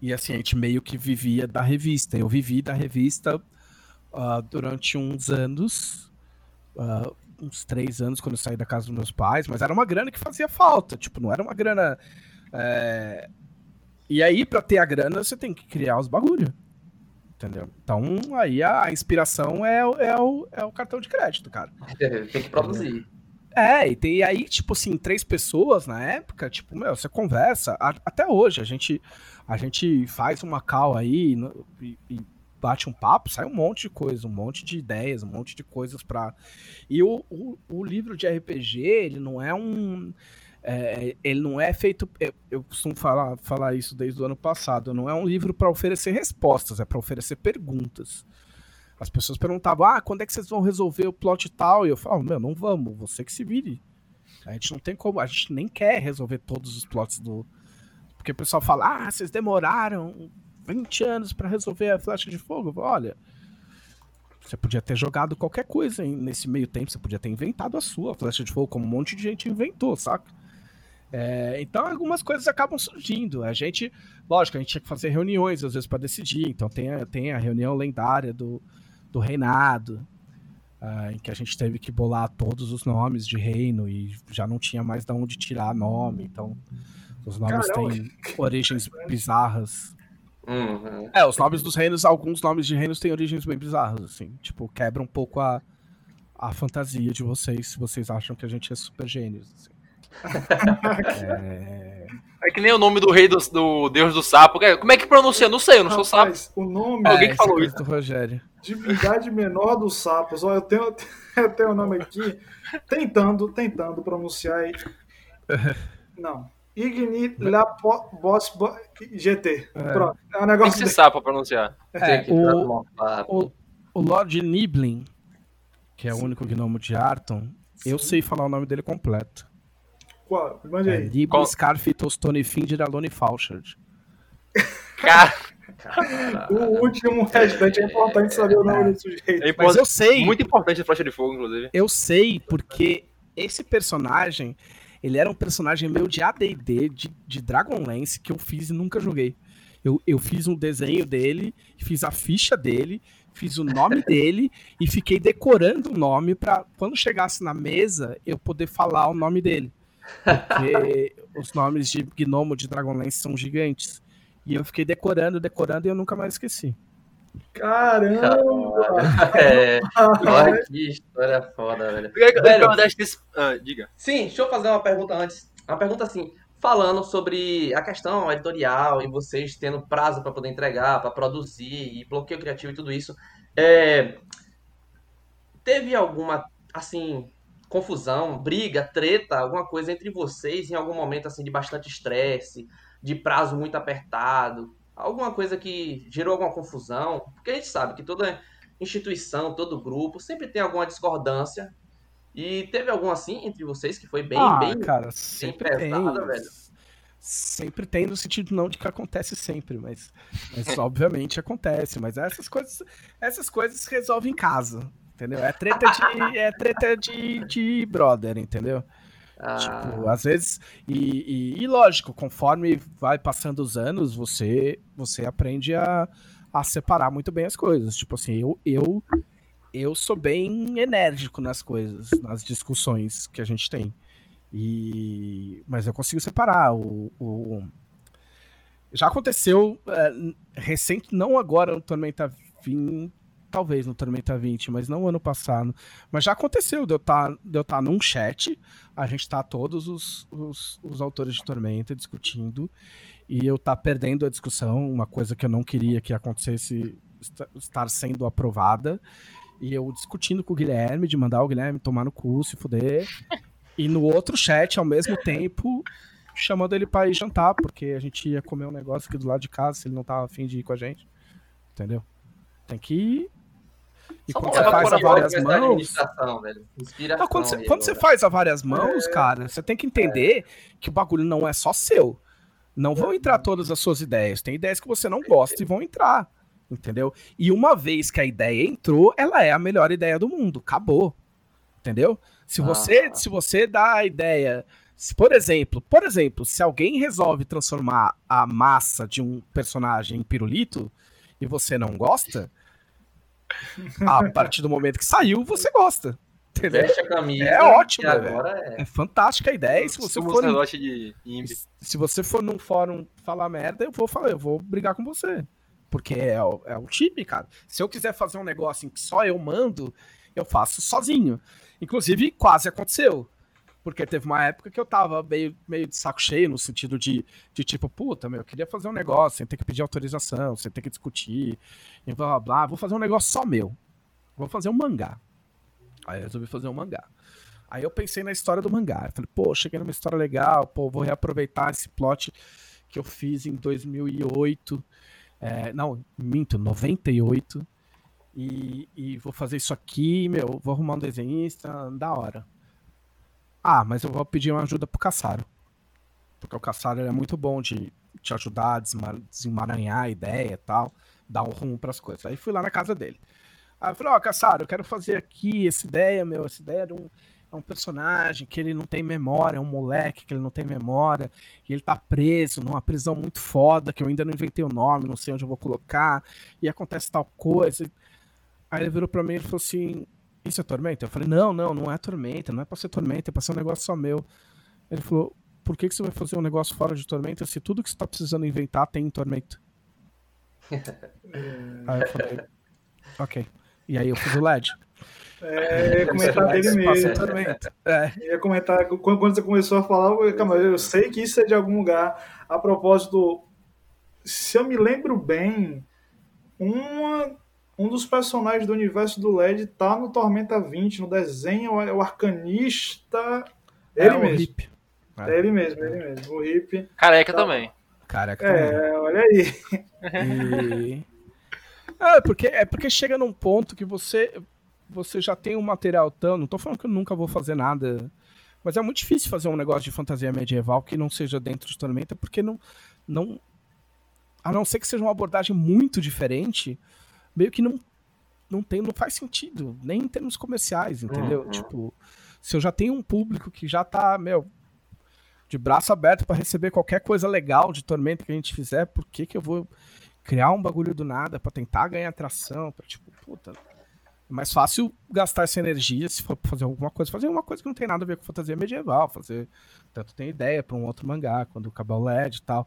e assim, a gente meio que vivia da revista. Eu vivi da revista uh, durante uns anos, uh, uns três anos, quando eu saí da casa dos meus pais, mas era uma grana que fazia falta. Tipo, não era uma grana. É... E aí, para ter a grana, você tem que criar os bagulho. Entendeu? Então, aí a inspiração é, é, o, é o cartão de crédito, cara. tem que produzir. É, e, tem, e aí, tipo assim, três pessoas na época, tipo, meu, você conversa, a, até hoje, a gente a gente faz uma call aí e, e, bate um papo, sai um monte de coisa, um monte de ideias, um monte de coisas para E o, o, o, livro de RPG, ele não é um. É, ele não é feito. Eu, eu costumo falar, falar isso desde o ano passado. Não é um livro para oferecer respostas, é para oferecer perguntas. As pessoas perguntavam: ah, quando é que vocês vão resolver o plot tal? E eu falo: meu, não vamos, você que se vire. A gente não tem como, a gente nem quer resolver todos os plots do, porque o pessoal fala, ah, vocês demoraram 20 anos para resolver a flecha de fogo. Olha, você podia ter jogado qualquer coisa hein? nesse meio tempo, você podia ter inventado a sua flecha de fogo, como um monte de gente inventou, saca? É, então algumas coisas acabam surgindo. A gente, lógico, a gente tinha que fazer reuniões às vezes para decidir. Então tem a, tem a reunião lendária do, do reinado, uh, em que a gente teve que bolar todos os nomes de reino e já não tinha mais de onde tirar nome. Então os nomes Caramba. têm origens bizarras. Uhum. É, os nomes dos reinos, alguns nomes de reinos têm origens bem bizarras, assim. Tipo, quebra um pouco a, a fantasia de vocês, se vocês acham que a gente é super gênios. Assim. é... é... que nem o nome do rei do, do deus do sapo. Como é que pronuncia? Não sei, eu não Rapaz, sou sapo. O nome. Alguém que é, falou isso. Do Rogério. Divindade menor dos sapos. Olha, eu tenho, eu tenho o nome aqui. Tentando, tentando pronunciar aí. Não. Igni La Boss GT. É. Pronto. É um negócio. Tem que ser sapo pra pronunciar. É, o, o, o Lord Niblin, que é o único gnomo de Arton, eu sei falar o nome dele completo. Qual? Mande aí. É, Niblin Qual? Scarf Tostone Finger Alone Falchard. Cara. o último restante é importante saber o nome do sujeito. É Mas eu sei. Muito importante a flecha de fogo, inclusive. Eu sei, porque esse personagem ele era um personagem meu de AD&D, de, de Dragonlance, que eu fiz e nunca joguei. Eu, eu fiz um desenho dele, fiz a ficha dele, fiz o nome dele e fiquei decorando o nome para quando chegasse na mesa eu poder falar o nome dele. Porque os nomes de gnomo de Dragonlance são gigantes. E eu fiquei decorando, decorando e eu nunca mais esqueci. Caramba! É, olha que história foda, velho. velho ah, diga. Sim, deixa eu fazer uma pergunta antes. Uma pergunta assim, falando sobre a questão editorial e vocês tendo prazo para poder entregar, para produzir e bloqueio criativo e tudo isso. É, teve alguma, assim, confusão, briga, treta, alguma coisa entre vocês em algum momento assim de bastante estresse, de prazo muito apertado? alguma coisa que gerou alguma confusão, porque a gente sabe que toda instituição, todo grupo sempre tem alguma discordância. E teve algum assim entre vocês que foi bem, ah, bem, cara, sempre bem pesada, tem. velho? Sempre tem no sentido não de que acontece sempre, mas, mas obviamente acontece. Mas essas coisas, essas coisas se resolvem em casa, entendeu? É treta de, é treta de, de brother, entendeu? Ah. Tipo, às vezes. E, e, e, lógico, conforme vai passando os anos, você você aprende a, a separar muito bem as coisas. Tipo assim, eu, eu, eu sou bem enérgico nas coisas, nas discussões que a gente tem. E mas eu consigo separar o, o... já aconteceu é, recente, não agora no Tormenta 20, talvez no Tormenta 20, mas não ano passado. Mas já aconteceu de eu estar tá, eu tá num chat, a gente tá todos os, os, os autores de Tormenta discutindo, e eu tá perdendo a discussão, uma coisa que eu não queria que acontecesse estar sendo aprovada. E eu discutindo com o Guilherme, de mandar o Guilherme tomar no cu, se fuder. E no outro chat, ao mesmo tempo, chamando ele pra ir jantar, porque a gente ia comer um negócio aqui do lado de casa, se ele não tava afim de ir com a gente. Entendeu? Tem que. E Só quando você faz a várias mãos. Não, quando, você, quando você, faz a várias mãos, é... cara, você tem que entender é. que o bagulho não é só seu. Não vão entrar todas as suas ideias. Tem ideias que você não gosta e vão entrar. Entendeu? E uma vez que a ideia entrou, ela é a melhor ideia do mundo. Acabou. Entendeu? Se você, ah. se você dá a ideia, se, por exemplo, por exemplo, se alguém resolve transformar a massa de um personagem em pirulito e você não gosta, a partir do momento que saiu, você gosta. Entendeu? a camisa. É ótimo, é... é... fantástica a ideia. Se você for de se você for num fórum falar merda, eu vou falar, eu vou brigar com você. Porque é o, é o time, cara. Se eu quiser fazer um negócio em que só eu mando, eu faço sozinho. Inclusive, quase aconteceu. Porque teve uma época que eu tava meio, meio de saco cheio, no sentido de, de tipo, puta, meu, eu queria fazer um negócio sem ter que pedir autorização, sem ter que discutir, e blá blá blá. Vou fazer um negócio só meu. Vou fazer um mangá. Aí eu resolvi fazer um mangá. Aí eu pensei na história do mangá. Eu falei, pô, cheguei numa história legal, pô, vou reaproveitar esse plot que eu fiz em 2008. É, não, minto, 98 e, e vou fazer isso aqui, meu, vou arrumar um desenhista, da hora. Ah, mas eu vou pedir uma ajuda pro Caçaro. Porque o Caçaro é muito bom de te ajudar a desemaranhar a ideia e tal, dar um rumo pras coisas. Aí fui lá na casa dele. Aí eu falei, ó, oh, Caçaro, eu quero fazer aqui essa ideia, meu, essa ideia de um, é um personagem que ele não tem memória, é um moleque que ele não tem memória, e ele tá preso numa prisão muito foda, que eu ainda não inventei o nome, não sei onde eu vou colocar, e acontece tal coisa. Aí ele virou pra mim e falou assim: Isso é tormenta? Eu falei: Não, não, não é tormenta, não é pra ser tormenta, é pra ser um negócio só meu. Ele falou: Por que, que você vai fazer um negócio fora de tormenta se tudo que você tá precisando inventar tem em tormenta? aí eu falei: Ok. E aí eu fiz o LED. É, ia comentar dele mesmo. É. Ia comentar, quando você começou a falar, eu, calma, eu sei que isso é de algum lugar. A propósito, se eu me lembro bem, uma um dos personagens do universo do LED tá no Tormenta 20, no desenho, é o arcanista. É ele é mesmo. Hip. É. ele mesmo, ele mesmo. O Hip. Careca tá... também. Careca é, também. É, olha aí. E... É, porque, é porque chega num ponto que você, você já tem um material tão. Não tô falando que eu nunca vou fazer nada. Mas é muito difícil fazer um negócio de fantasia medieval que não seja dentro de Tormenta, porque não. não a não ser que seja uma abordagem muito diferente, meio que não, não tem, não faz sentido, nem em termos comerciais, entendeu? Uhum. Tipo, se eu já tenho um público que já tá, meu, de braço aberto para receber qualquer coisa legal de Tormenta que a gente fizer, por que que eu vou criar um bagulho do nada para tentar ganhar atração, para tipo, puta, é mais fácil gastar essa energia se for fazer alguma coisa, fazer uma coisa que não tem nada a ver com fantasia medieval, fazer tanto tem ideia para um outro mangá, quando acabar o LED e tal.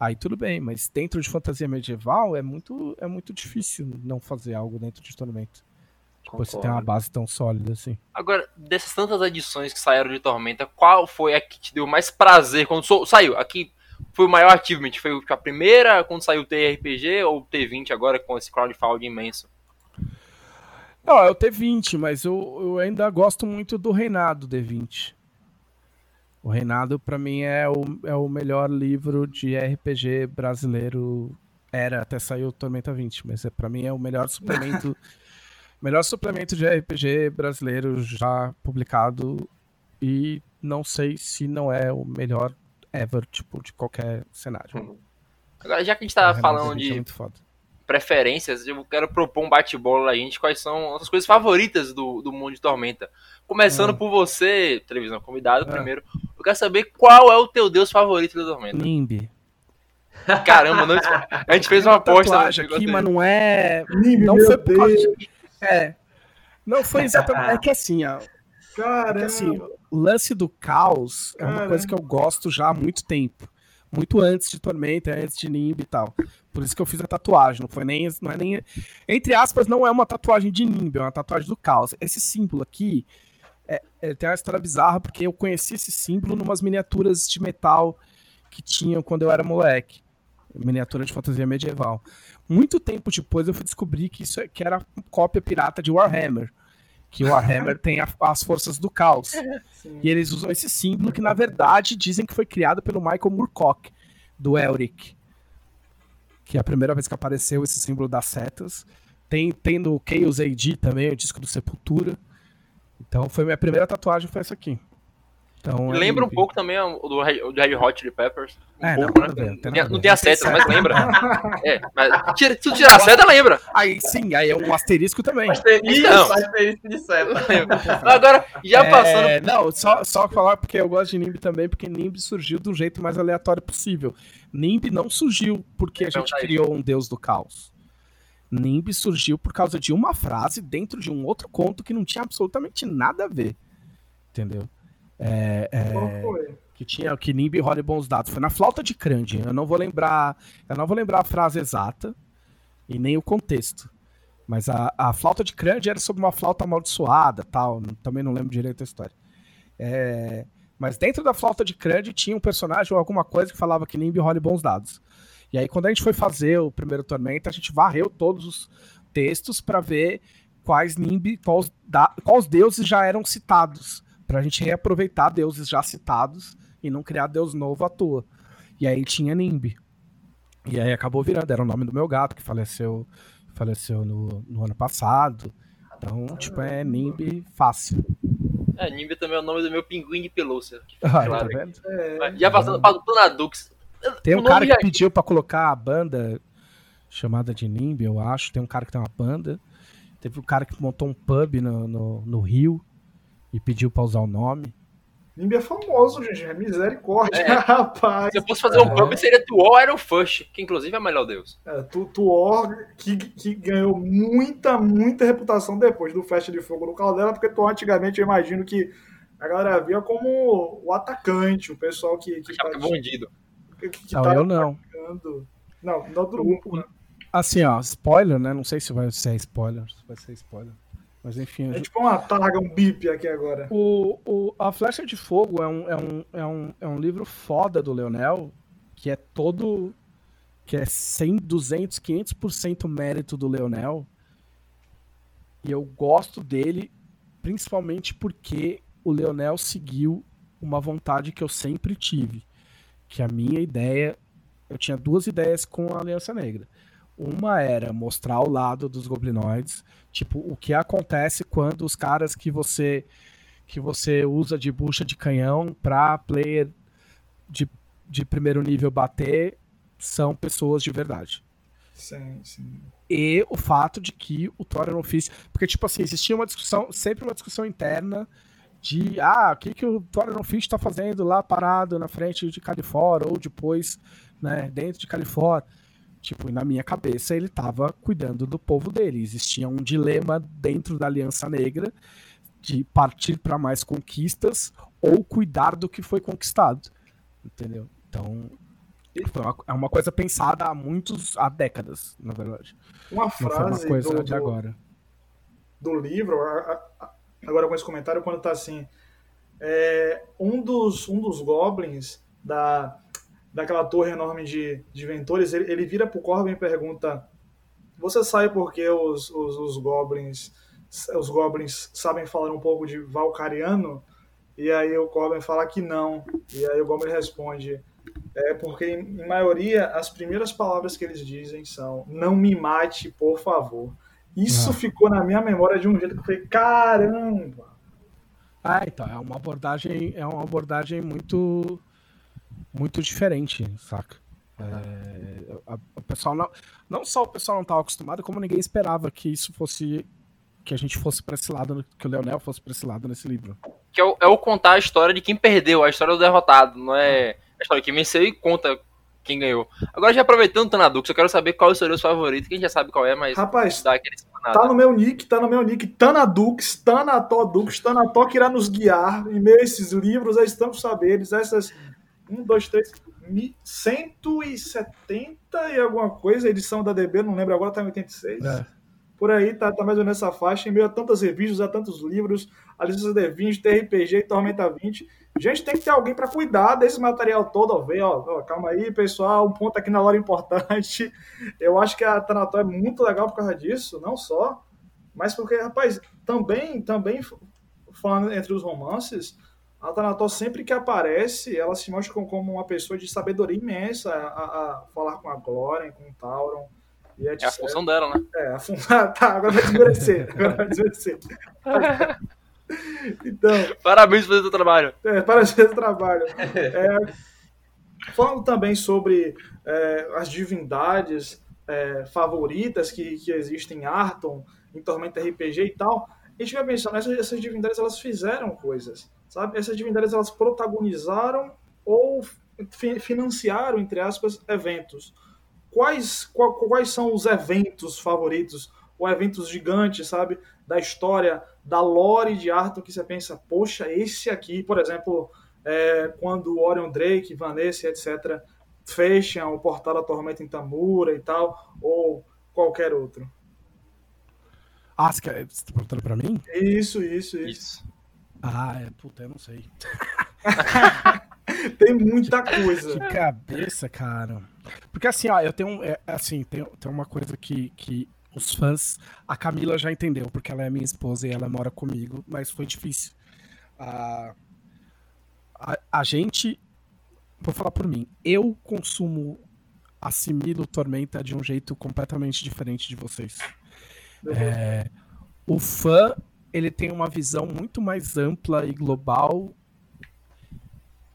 Aí tudo bem, mas dentro de fantasia medieval é muito, é muito difícil não fazer algo dentro de Tormenta. Tipo, você tem uma base tão sólida assim. Agora, dessas tantas edições que saíram de Tormenta, qual foi a que te deu mais prazer quando saiu? Aqui foi o maior achievement? Foi a primeira quando saiu o TRPG ou o T20 agora com esse crowdfunding imenso? Não, é o T20, mas eu, eu ainda gosto muito do reinado D20. O Reinado, para mim, é o, é o melhor livro de RPG brasileiro. Era, até saiu Tormenta 20, mas é, para mim é o melhor suplemento. melhor suplemento de RPG brasileiro já publicado. E não sei se não é o melhor ever, tipo, de qualquer cenário. Agora, já que a gente tá falando de. É preferências, eu quero propor um bate-bola a gente, quais são as coisas favoritas do, do mundo de Tormenta. Começando hum. por você, televisão convidado, é. primeiro. Eu quero saber qual é o teu deus favorito do Tormenta. Nimbi. Caramba, não, a gente fez uma aposta aqui, mas não é. Nimbi, não foi por causa de... É. Não, foi exatamente. É que assim, ó. Cara, É assim, o lance do caos é uma coisa que eu gosto já há muito tempo. Muito antes de Tormenta, antes de Nimb e tal. Por isso que eu fiz a tatuagem. Não foi nem. Não é nem. Entre aspas, não é uma tatuagem de Nimb, é uma tatuagem do caos. Esse símbolo aqui é, é- tem uma história bizarra, porque eu conheci esse símbolo numas miniaturas de metal que tinham quando eu era moleque. Miniatura de fantasia medieval. Muito tempo depois eu fui descobrir que isso é- que era cópia pirata de Warhammer. Que o Warhammer tem a- as forças do caos. sim. E eles usam esse símbolo que, na verdade, dizem que foi criado pelo Michael Moorcock, do Elric. Que é a primeira vez que apareceu esse símbolo das setas. Tem, tem no Chaos AD também, o disco do Sepultura. Então foi minha primeira tatuagem, foi essa aqui. Então, é Lembra um Nimb. pouco também o do Red, o do Red Hot Chili Peppers. Um É, não, pouco, ver, né? não tem Não, não tem a seta, mas lembra. É, mas tira, se tu tirar a seta, lembra. Aí sim, aí é um asterisco também. Isso, Não. asterisco de seta. Agora, já passando. É, não, só, só falar porque eu gosto de NIMB também, porque NIMB surgiu do jeito mais aleatório possível. NIMB não surgiu porque a gente criou um deus do caos. NIMB surgiu por causa de uma frase dentro de um outro conto que não tinha absolutamente nada a ver. Entendeu? É, é, Qual foi? que tinha que NIMB rola bons dados. Foi na flauta de Crande. Eu não vou lembrar, eu não vou lembrar a frase exata e nem o contexto. Mas a, a flauta de Crande era sobre uma flauta amaldiçoada, tal. Também não lembro direito a história. É, mas dentro da flauta de Crande tinha um personagem ou alguma coisa que falava que NIMB role bons dados. E aí quando a gente foi fazer o primeiro Tormenta, a gente varreu todos os textos para ver quais NIMB, quais, da- quais deuses já eram citados, pra gente reaproveitar deuses já citados e não criar deus novo à toa. E aí tinha NIMB. E aí acabou virando, era o nome do meu gato que faleceu, faleceu no, no ano passado. Então, tipo, é NIMB fácil. É, Nimbi também é o nome do meu pinguim de pelúcia. Ah, tá Claro. vendo? É, Já passando para o Planadux. Tem um O cara que já- pediu pra colocar a banda chamada de NIMB, eu acho. Tem um cara que tem uma banda. Teve um cara que montou um pub no, no, no Rio e pediu pra usar o nome. Nimbi é famoso, gente. É misericórdia, É. rapaz. Se eu fosse fazer um pub, seria Tuol Iron Fush, que inclusive é o melhor deus. É, tu, Tuor, que, que ganhou muita, muita reputação depois do Festa de Fogo no Caldela, porque Tuor antigamente eu imagino que a galera via como o atacante, o pessoal que, que, tá, bandido. Que, que Não, tá eu não. atacando. Não, não do grupo, né? Assim, ó, spoiler, né? Não sei se vai ser spoiler. Se vai ser spoiler. Mas enfim. É tipo uma targa, um bip aqui agora. O, o, a Flecha de Fogo é um, é, um, é, um, é um livro foda do Leonel, que é todo. que é 100, 200, 500% mérito do Leonel. E eu gosto dele, principalmente porque o Leonel seguiu uma vontade que eu sempre tive. Que a minha ideia. Eu tinha duas ideias com a Aliança Negra. Uma era mostrar o lado dos goblinoides, tipo, o que acontece quando os caras que você que você usa de bucha de canhão pra player de, de primeiro nível bater são pessoas de verdade. Sim, sim. E o fato de que o Thor não fez. Porque, tipo assim, existia uma discussão, sempre uma discussão interna de ah, o que, que o não Fish tá fazendo lá parado na frente de Califórnia, ou depois, né, dentro de Califórnia. Tipo, na minha cabeça ele tava cuidando do povo dele. Existia um dilema dentro da Aliança Negra de partir para mais conquistas ou cuidar do que foi conquistado. Entendeu? Então, uma- é uma coisa pensada há muitos, há décadas, na verdade. Uma foi uma frase coisa do, de agora. do livro, a- a- agora com esse comentário, quando tá assim, é, um, dos, um dos goblins da, daquela torre enorme de, de Ventores, ele, ele vira pro Corbin e pergunta, você sabe por que os, os, os goblins os goblins sabem falar um pouco de Valcariano? E aí o Corbin fala que não. E aí o Goblin responde, é porque em, em maioria as primeiras palavras que eles dizem são não me mate, por favor. Isso Ah. ficou na minha memória de um jeito que eu falei, caramba! Ah, então, é uma abordagem, é uma abordagem muito muito diferente, saca? É, a- o pessoal não, não só o pessoal não estava acostumado, como ninguém esperava que isso fosse que a gente fosse para esse lado, que o Leonel fosse para esse lado nesse livro. Que é o, é o contar a história de quem perdeu, a história do derrotado, não é a história de quem venceu e conta quem ganhou. Agora, já aproveitando o Tanadux, eu quero saber qual é o seu favorito, que a gente já sabe qual é, mas Rapaz, dá aquele Tá no meu nick, tá no meu nick, Tanadux, Tanatodux, Tanató que irá nos guiar em meio a esses livros, a tantos saberes, essas. Um, dois, três. 170 e alguma coisa, edição da DB, não lembro agora, tá em 86. É. Por aí, tá, tá mais ou menos nessa faixa, em meio a tantas revistas, a tantos livros, a licença D20, TRPG e Tormenta 20. Gente, tem que ter alguém para cuidar desse material todo, ó, ver, ó, ó, calma aí, pessoal, um ponto aqui na hora importante. Eu acho que a Tanató é muito legal por causa disso, não só, mas porque, rapaz, também, também falando entre os romances, a Thanatos sempre que aparece, ela se mostra como uma pessoa de sabedoria imensa a, a falar com a Glória, com o Tauron. E é a função dela, né? É, a função. tá, agora vai desmerecer. agora vai desmerecer. então. Parabéns pelo seu trabalho. É, parabéns pelo trabalho. É, falando também sobre é, as divindades é, favoritas que, que existem em Arton, em Tormenta RPG e tal, a gente vai pensando, essas, essas divindades elas fizeram coisas sabe? Essas divindades elas protagonizaram ou fi financiaram, entre aspas, eventos. Quais, qual, quais são os eventos favoritos ou eventos gigantes, sabe, da história, da lore de Arthur que você pensa, poxa, esse aqui, por exemplo, é, quando Orion Drake, Vanessa, etc., fecham o portal da Tormenta em Tamura e tal, ou qualquer outro. Ah, você está perguntando para mim? Isso, isso, isso. isso. Ah, é, puta, eu não sei. tem muita coisa. Que cabeça, cara. Porque assim, ó, eu tenho. É, assim, tem, tem uma coisa que, que os fãs. A Camila já entendeu, porque ela é minha esposa e ela mora comigo, mas foi difícil. a, a gente. Vou falar por mim. Eu consumo. Assimilo Tormenta de um jeito completamente diferente de vocês. É, o fã ele tem uma visão muito mais ampla e global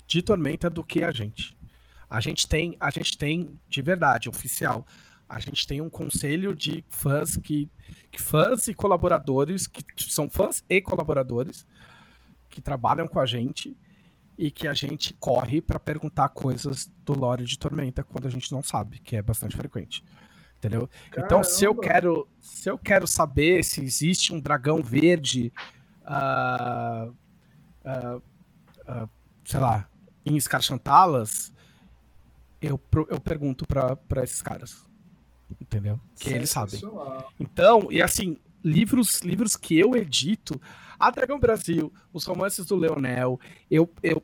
de Tormenta do que a gente. A gente tem, a gente tem de verdade, oficial. A gente tem um conselho de fãs que, que fãs e colaboradores que são fãs e colaboradores que trabalham com a gente e que a gente corre para perguntar coisas do lore de Tormenta quando a gente não sabe, que é bastante frequente entendeu? Caramba. Então, se eu quero, se eu quero saber se existe um dragão verde, uh, uh, uh, sei lá, em Escarchantalas, eu, eu pergunto para esses caras, entendeu? Que eles sabem. Então, e assim, livros, livros que eu edito, a Dragão Brasil, os romances do Leonel, eu, eu,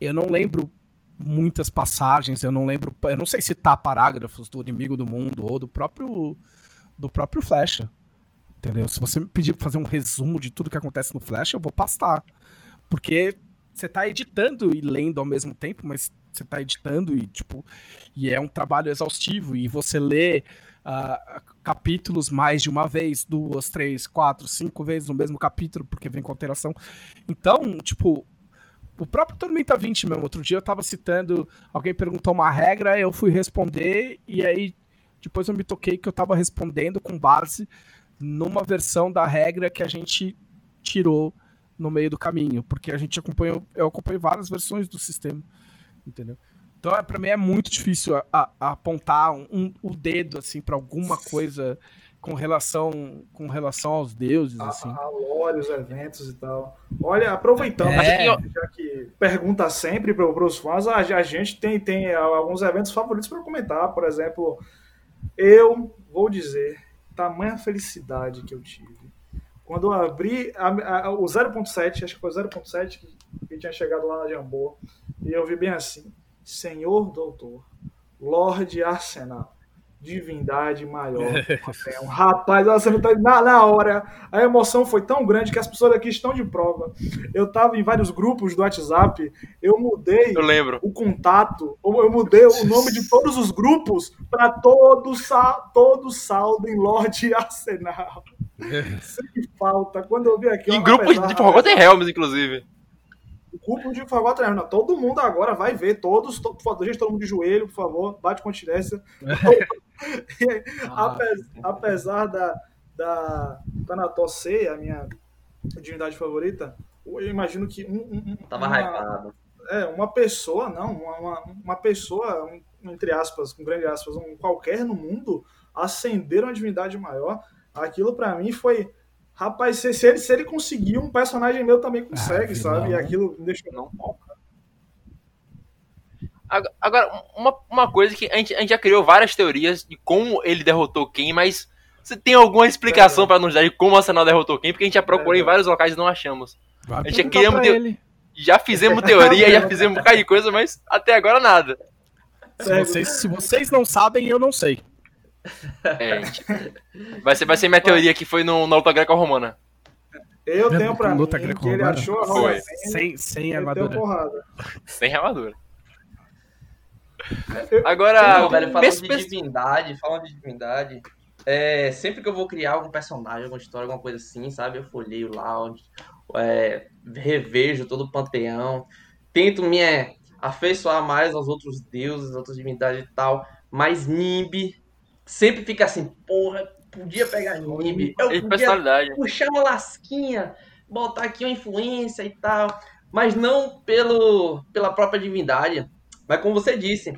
eu não lembro muitas passagens, eu não lembro, eu não sei citar parágrafos do Inimigo do Mundo ou do próprio do próprio Flecha. Entendeu? Se você me pedir para fazer um resumo de tudo que acontece no Flash, eu vou pastar. Porque você está editando e lendo ao mesmo tempo, mas você está editando e tipo, e é um trabalho exaustivo e você lê uh, capítulos mais de uma vez, duas, três, quatro, cinco vezes no mesmo capítulo, porque vem com alteração. Então, tipo, o próprio Tormenta 20 mesmo. Outro dia eu tava citando, alguém perguntou uma regra, eu fui responder, e aí depois eu me toquei que eu tava respondendo com base numa versão da regra que a gente tirou no meio do caminho, porque a gente acompanhou, eu acompanhei várias versões do sistema, entendeu? Então, é, para mim é muito difícil a, a, a apontar um, o dedo assim para alguma coisa com relação com relação aos deuses, a, assim. A lore, os eventos e tal. Olha, aproveitando, é. já que pergunta sempre para os fãs, a, a, gente tem, tem alguns eventos favoritos para comentar. Por exemplo, eu vou dizer, tamanha felicidade que eu tive. Quando eu abri a, a, o 0.7, acho que foi o 0.7 que, que tinha chegado lá na Jambô, e eu vi bem assim, Senhor Doutor, Lorde Arsenal, divindade maior. um rapaz, você não tá na, na hora. A emoção foi tão grande que as pessoas aqui estão de prova. Eu estava em vários grupos do WhatsApp, eu mudei eu o contato, eu mudei o nome de todos os grupos para todo, todo saldo em Lorde Arsenal. Sem falta. Quando eu vi aqui. Em grupos de Forgotten Realms, inclusive. O culpo de Forgotten Realms. Todo mundo agora vai ver, todos, todo, gente, todo mundo de joelho, por favor, bate continência. ah, apesar da, da Thanatos a minha divindade favorita, eu imagino que um, um, Tava uma, hypado. É, uma pessoa, não, uma, uma pessoa, um, entre aspas, com grande aspas, um qualquer no mundo, acender uma divindade maior. Aquilo pra mim foi. Rapaz, se, se ele, se ele conseguir, um personagem meu também consegue, Ah, sabe? E vilão. aquilo me deixou. Não. Ag- Agora, uma, uma coisa que a gente, a gente já criou várias teorias de como ele derrotou quem, mas você tem alguma explicação pra nos dar de como o Arsenal derrotou quem? Porque a gente já procurou em vários locais e não achamos. Vai A gente pra ter- ele. Já fizemos teoria, já fizemos um bocado de coisa, mas até agora nada. Se vocês, se vocês não sabem, eu não sei. É, gente. Vai ser, vai ser minha teoria que foi no, na luta greco-romana. Eu tenho pra mim luta que ele greco-romana? achou a roda Sem, sem armadura. porrada. Sem armadura. Eu- Agora, Não, velho, falando de divindade, falando de divindade, é, sempre que eu vou criar algum personagem, alguma história, alguma coisa assim, sabe? Eu folheio lá, onde, é, revejo todo o panteão, tento me é, afeiçoar mais aos outros deuses, outras divindades e tal, mas Nimbi sempre fica assim, porra, podia pegar Nimbi, eu de podia puxar uma lasquinha, botar aqui uma influência e tal, mas não pelo, pela própria divindade, mas como você disse,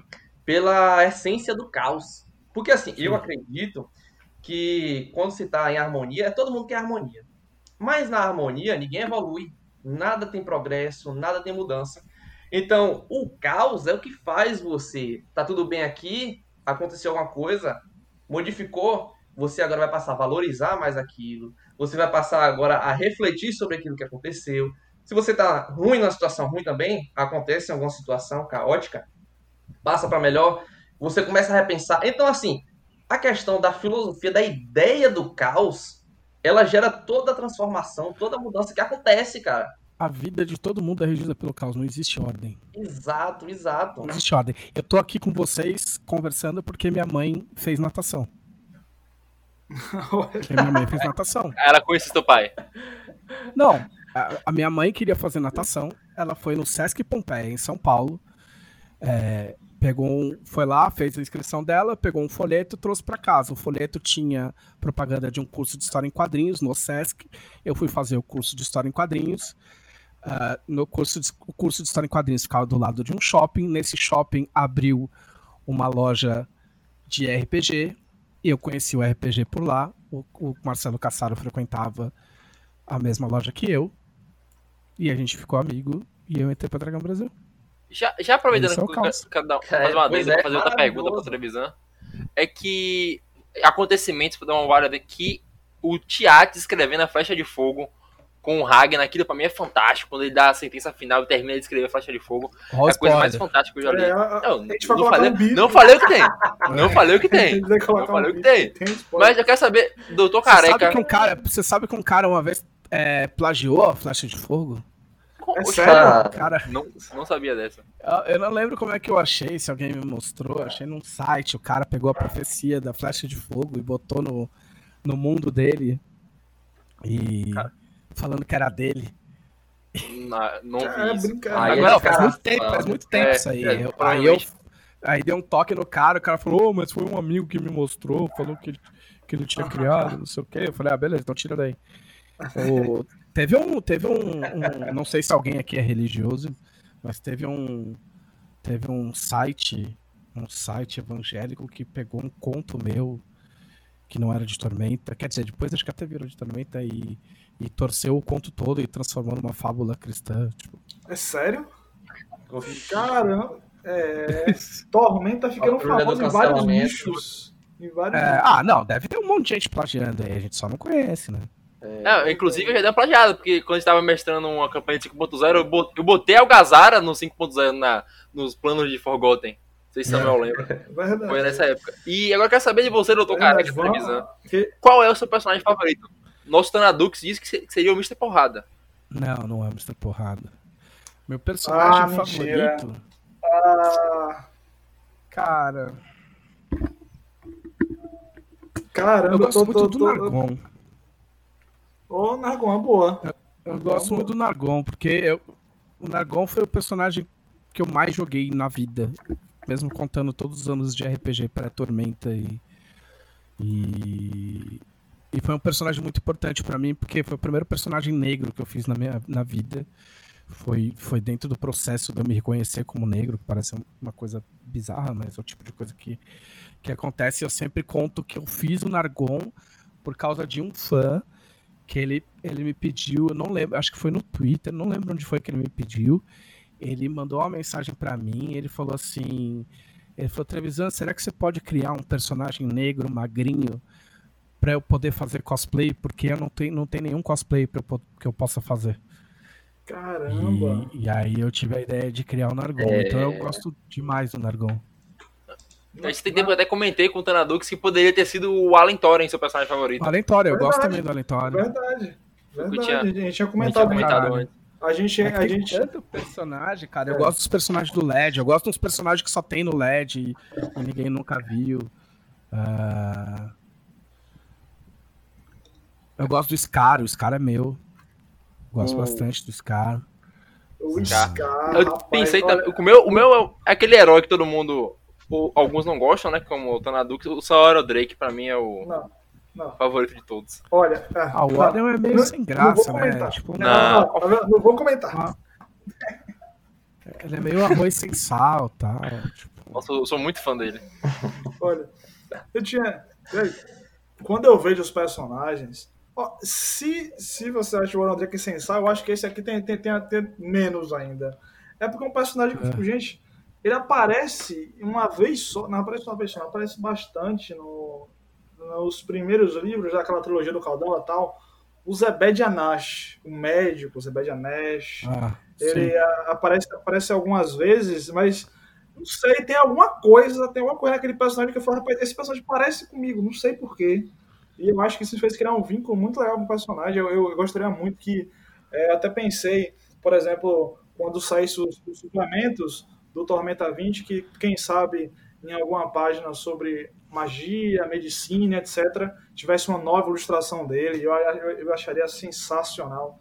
pela essência do caos. Porque assim, eu acredito que quando se está em harmonia, todo mundo quer harmonia. Mas na harmonia ninguém evolui, nada tem progresso, nada tem mudança. Então, o caos é o que faz você, tá tudo bem aqui, aconteceu alguma coisa, modificou, você agora vai passar a valorizar mais aquilo, você vai passar agora a refletir sobre aquilo que aconteceu. Se você tá ruim na situação ruim também, acontece alguma situação caótica, passa para melhor, você começa a repensar. Então, assim, a questão da filosofia, da ideia do caos, ela gera toda a transformação, toda a mudança que acontece, cara. A vida de todo mundo é regida pelo caos, não existe ordem. Exato, exato. Não existe ordem. Eu tô aqui com vocês conversando porque minha mãe fez natação. Porque minha mãe fez natação. Ela conhece teu pai. Não, a, a minha mãe queria fazer natação. Ela foi no Sesc Pompeia, em São Paulo. É, pegou um, foi lá, fez a inscrição dela, pegou um folheto e trouxe para casa. O folheto tinha propaganda de um curso de história em quadrinhos no Sesc. Eu fui fazer o curso de história em quadrinhos. Ah, no curso de, o curso de história em quadrinhos ficava do lado de um shopping. Nesse shopping abriu uma loja de RPG. Eu conheci o RPG por lá. O, o Marcelo Cassaro frequentava a mesma loja que eu. E a gente ficou amigo. E eu entrei pra Dragão Brasil. Já, já aproveitando Esse é o que quero dar- É, fazer uma pois adenda, é, fazer outra pergunta pra televisão. É que acontecimentos, pra dar uma olhada que o Tiat escrevendo a flecha de fogo com o Ragnar, aquilo pra mim é fantástico. Quando ele dá a sentença final e termina de escrever a flecha de fogo. É a coisa mais spoiler. fantástica que eu já li. É, Não, não colocar falei, um não falei o que tem. Não falei o que tem. Eu falei um o que tem. spoiler. Mas eu quero saber, doutor Você sabe, Careca. que um cara, você sabe que um cara uma vez é, plagiou a flecha de fogo? É Oxe, sério? Cara, Não, não sabia dessa. eu- eu não lembro como é que eu achei, se alguém me mostrou. Eu achei num site. O cara pegou a profecia da flecha de fogo e botou no, no mundo dele. E falando que era dele. Na- não É, vi isso. brincadeira. Aí Agora, é faz cara- muito tempo, faz muito tempo É, isso aí. é, Eu- aí eu aí dei um toque no cara, o cara falou, "Ô, mas foi um amigo que me mostrou, falou que ele, que ele tinha criado, não sei o quê. Eu falei, ah, beleza, então tira daí. O- teve um, teve um, um- não sei se alguém aqui é religioso, mas teve um, teve um site, um site evangélico que pegou um conto meu que não era de Tormenta, quer dizer, depois acho que até virou de Tormenta e, e torceu o conto todo e transformou numa fábula cristã, tipo, É sério? Caramba. É... Tormenta ficando do famoso em vários cancelamento. nichos. Em vários É, ah, não, deve ter um monte de gente plagiando aí, a gente só não conhece, né? Não, inclusive eu já dei uma plagiada, porque quando a gente tava mestrando uma campanha de 5.0, eu bot- eu botei Algazara no 5.0 na, nos planos de Forgotten. Não sei se Samuel lembra. Verdade. Foi nessa época. E agora eu quero saber de você, doutor Verdade, Careca, vamos- Qual é o seu personagem favorito? Nosso Tanadux disse que se- que seria o Mr. Porrada. Não, não é Mr. Porrada. Meu personagem Ah, mentira. favorito, Ah, cara, caramba, eu gosto tô, muito tô, do tô- Nargon. Ô, Nargon, é boa. Eu gosto muito do Nargon, porque eu- o Nargon foi o personagem que eu mais joguei na vida. Mesmo contando todos os anos de RPG pré-tormenta e, e. E foi um personagem muito importante pra mim, porque foi o primeiro personagem negro que eu fiz na minha na vida. Foi, foi dentro do processo de eu me reconhecer como negro, que parece uma coisa bizarra, mas é o tipo de coisa que, que acontece. Eu sempre conto que eu fiz o Nargon por causa de um fã que ele, ele me pediu, eu não lembro, acho que foi no Twitter, não lembro onde foi que ele me pediu. Ele mandou uma mensagem para mim, ele falou assim, ele falou, Trevisan, será que você pode criar um personagem negro, magrinho, para eu poder fazer cosplay? Porque eu não tenho, não tem nenhum cosplay pra eu, que eu possa fazer. Caramba! E, e, aí eu tive a ideia de criar o Nargon. É... Então eu gosto demais do Nargon. Esse tem tempo eu até comentei com o Tanadux que poderia ter sido o Alan Thorin, seu personagem favorito. Alan Thorin, eu gosto também do Alan Thorin. Verdade. Verdade. Tinha... A gente tinha comentado, comentado antes. A gente, a gente... tanto personagem, cara. Eu é. gosto dos personagens do LED. Eu gosto dos personagens que só tem no LED e, e ninguém nunca viu. Uh... Eu gosto do Scar. O Scar é meu. Gosto hum. bastante do Scar. O Scar. Eu rapaz, pensei também. O meu, o meu é aquele herói que todo mundo o, alguns não gostam, né? Como o Tanadux. O Saora Drake, pra mim, é o não, não. favorito de todos. Olha, ah, ah o Adam é meio não, sem graça, né? Tipo, não, não, não, vou comentar. Ah, ele é meio arroz sem sal tal. Tipo... Nossa, eu sou muito fã dele. Olha, eu tinha. Quando eu vejo os personagens. Ó, se, se você acha o Drake sem sal, eu acho que esse aqui tem, tem, tem até menos ainda. É porque é um personagem que, é. gente, ele aparece uma vez só, não aparece uma vez só, aparece bastante no, nos primeiros livros daquela trilogia do Caldão e tal. O Zebed Anash, o médico, o Zebed Anash, ah, ele a, aparece, aparece algumas vezes, mas não sei, tem alguma coisa, tem alguma coisa naquele personagem que eu falo, rapaz, esse personagem parece comigo, não sei porquê. E eu acho que isso fez criar um vínculo muito legal com o personagem. Eu, eu, eu gostaria muito que, é, até pensei, por exemplo, quando saísse os, os suplementos, do Tormenta 20, que quem sabe em alguma página sobre magia, medicina, etc., tivesse uma nova ilustração dele, eu, eu, eu acharia sensacional.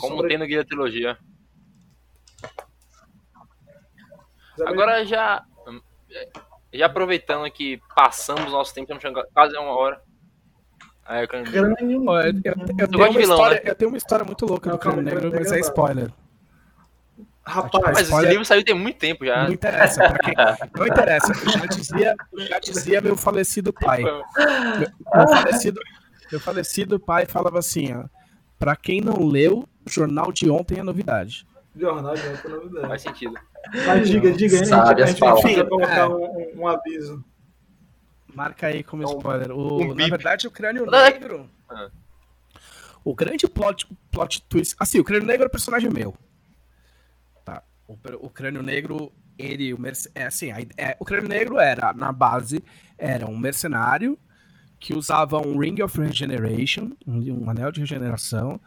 Como sobre... tem no Guia da Trilogia. Agora já, já aproveitando que passamos nosso tempo, quase uma hora. É, eu, Crânio... eu, eu, eu, tenho vilão, história, né? eu tenho uma história muito louca do Crânio Negro, mas é spoiler. Rapaz, mas esse livro saiu tem muito tempo já. Não interessa, quem, não interessa. Já dizia, já dizia meu falecido pai. Meu, meu, falecido, meu falecido pai falava assim, ó. Pra quem não leu, jornal de ontem é novidade. Jornal de ontem é novidade. Faz sentido. Mas diga, diga Sabe a gente precisa colocar é. um, um, aviso. Marca aí como spoiler. O, um na verdade, o crânio negro. Ah. O grande plot, plot twist. Assim, o crânio negro é um personagem meu. O, o crânio negro, ele, o merc... é assim, a, é, o crânio negro era, na base, era um mercenário que usava um Ring of Regeneration, um, um anel de regeneração,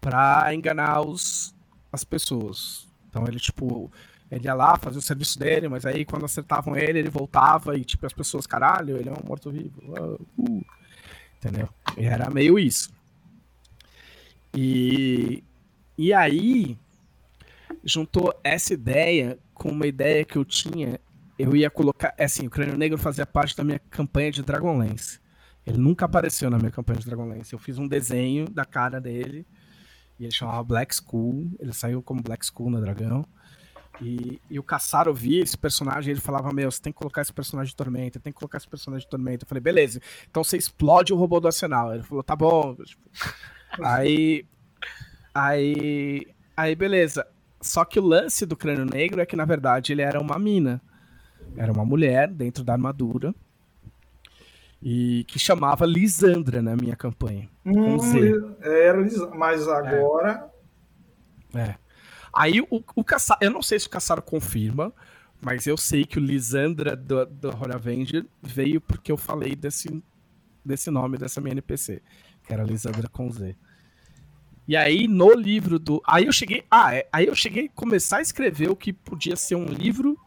para enganar os, as pessoas. Então ele, tipo, ele ia lá, fazia o serviço dele, mas aí quando acertavam ele, ele voltava e, tipo, as pessoas, caralho, ele é um morto-vivo. Uh, entendeu? E era meio isso. E, e aí, juntou essa ideia com uma ideia que eu tinha. Eu ia colocar. É assim, o Crânio Negro fazia parte da minha campanha de Dragonlance. Ele nunca apareceu na minha campanha de Dragonlance. Eu fiz um desenho da cara dele. E ele chamava Black School. Ele saiu como Black School na Dragão. E, e o Caçaro via esse personagem ele falava: Meu, você tem que colocar esse personagem de Tormenta, tem que colocar esse personagem de Tormenta. Eu falei: Beleza, então você explode o robô do Arsenal. Ele falou: Tá bom. Tipo, aí. Aí. Aí, beleza. Só que o lance do crânio negro é que, na verdade, ele era uma mina. Era uma mulher dentro da armadura. E que chamava Lisandra na minha campanha. Hum, era, mas agora. É. é. Aí o, o. Eu não sei se o Caçaro confirma, mas eu sei que o Lisandra do, do Horror Avenger veio porque eu falei desse, desse nome dessa minha NPC, que era Lisandra com Z. E aí, no livro do. Aí eu cheguei. Ah, é... aí eu cheguei a começar a escrever o que podia ser um livro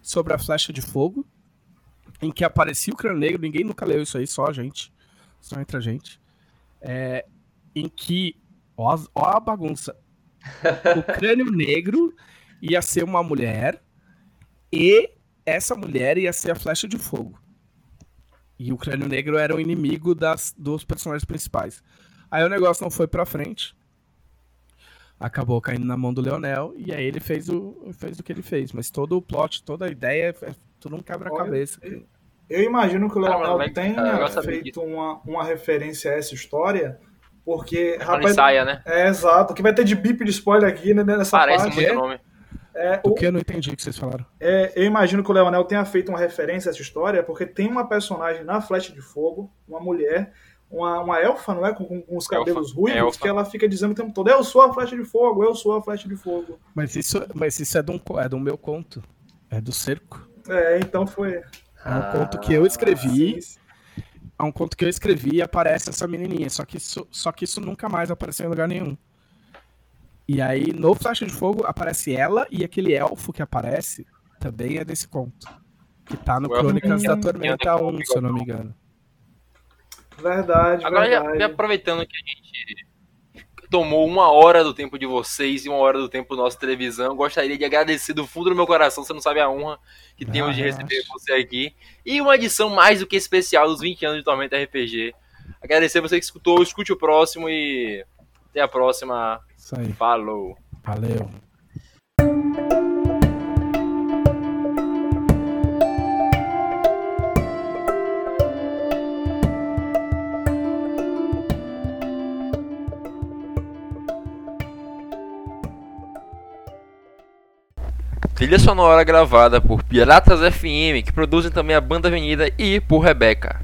sobre a flecha de fogo. Em que aparecia o crânio negro, ninguém nunca leu isso aí, só a gente. Só entre a gente. É... Em que. Ó, ó a bagunça. O crânio negro ia ser uma mulher. E essa mulher ia ser a flecha de fogo. E o crânio negro era o inimigo das, dos personagens principais. Aí o negócio não foi pra frente acabou caindo na mão do Leonel e aí ele fez o, fez o que ele fez. Mas todo o plot, toda a ideia é tudo um quebra-cabeça. Eu imagino que o Ah, Leonel tenha ah, eu gosto feito uma, uma referência a essa história, porque, Quando rapaz, ensaia, né? é exato, que vai ter de bip de spoiler aqui né, nessa Parece parte. muito é, nome. é, o- que eu não entendi o que vocês falaram. é, eu imagino que o Leonel tenha feito uma referência a essa história, porque tem uma personagem na Flecha de Fogo, uma mulher, uma, uma elfa, não é? Com, com- com os cabelos ruivos, elfa. que ela fica dizendo o tempo todo: Eu sou a Flecha de Fogo, eu sou a Flecha de Fogo. Mas isso, mas isso é, de um, co- é do meu conto. É do cerco. É, então foi. É um conto que eu escrevi. Sim, É um conto que eu escrevi e aparece essa menininha. Só que isso, só que isso nunca mais apareceu em lugar nenhum. E aí, no Flecha de Fogo, aparece ela e aquele elfo que aparece também é desse conto. Que tá no Crônicas da Tormenta com o 1, se eu não me engano. Verdade, Agora, já, verdade. já aproveitando que a gente tomou uma hora do tempo de vocês e uma hora do tempo da nossa televisão, gostaria de agradecer do fundo do meu coração, você não sabe a honra que Ah, temos de relaxa. receber você aqui. E uma edição mais do que especial dos 20 anos de Tormenta RPG. Agradecer você que escutou, escute o próximo e até a próxima. Isso aí. Falou! Valeu. Trilha sonora gravada por Piratas FM, que produzem também a Banda Avenida, e por Rebeca.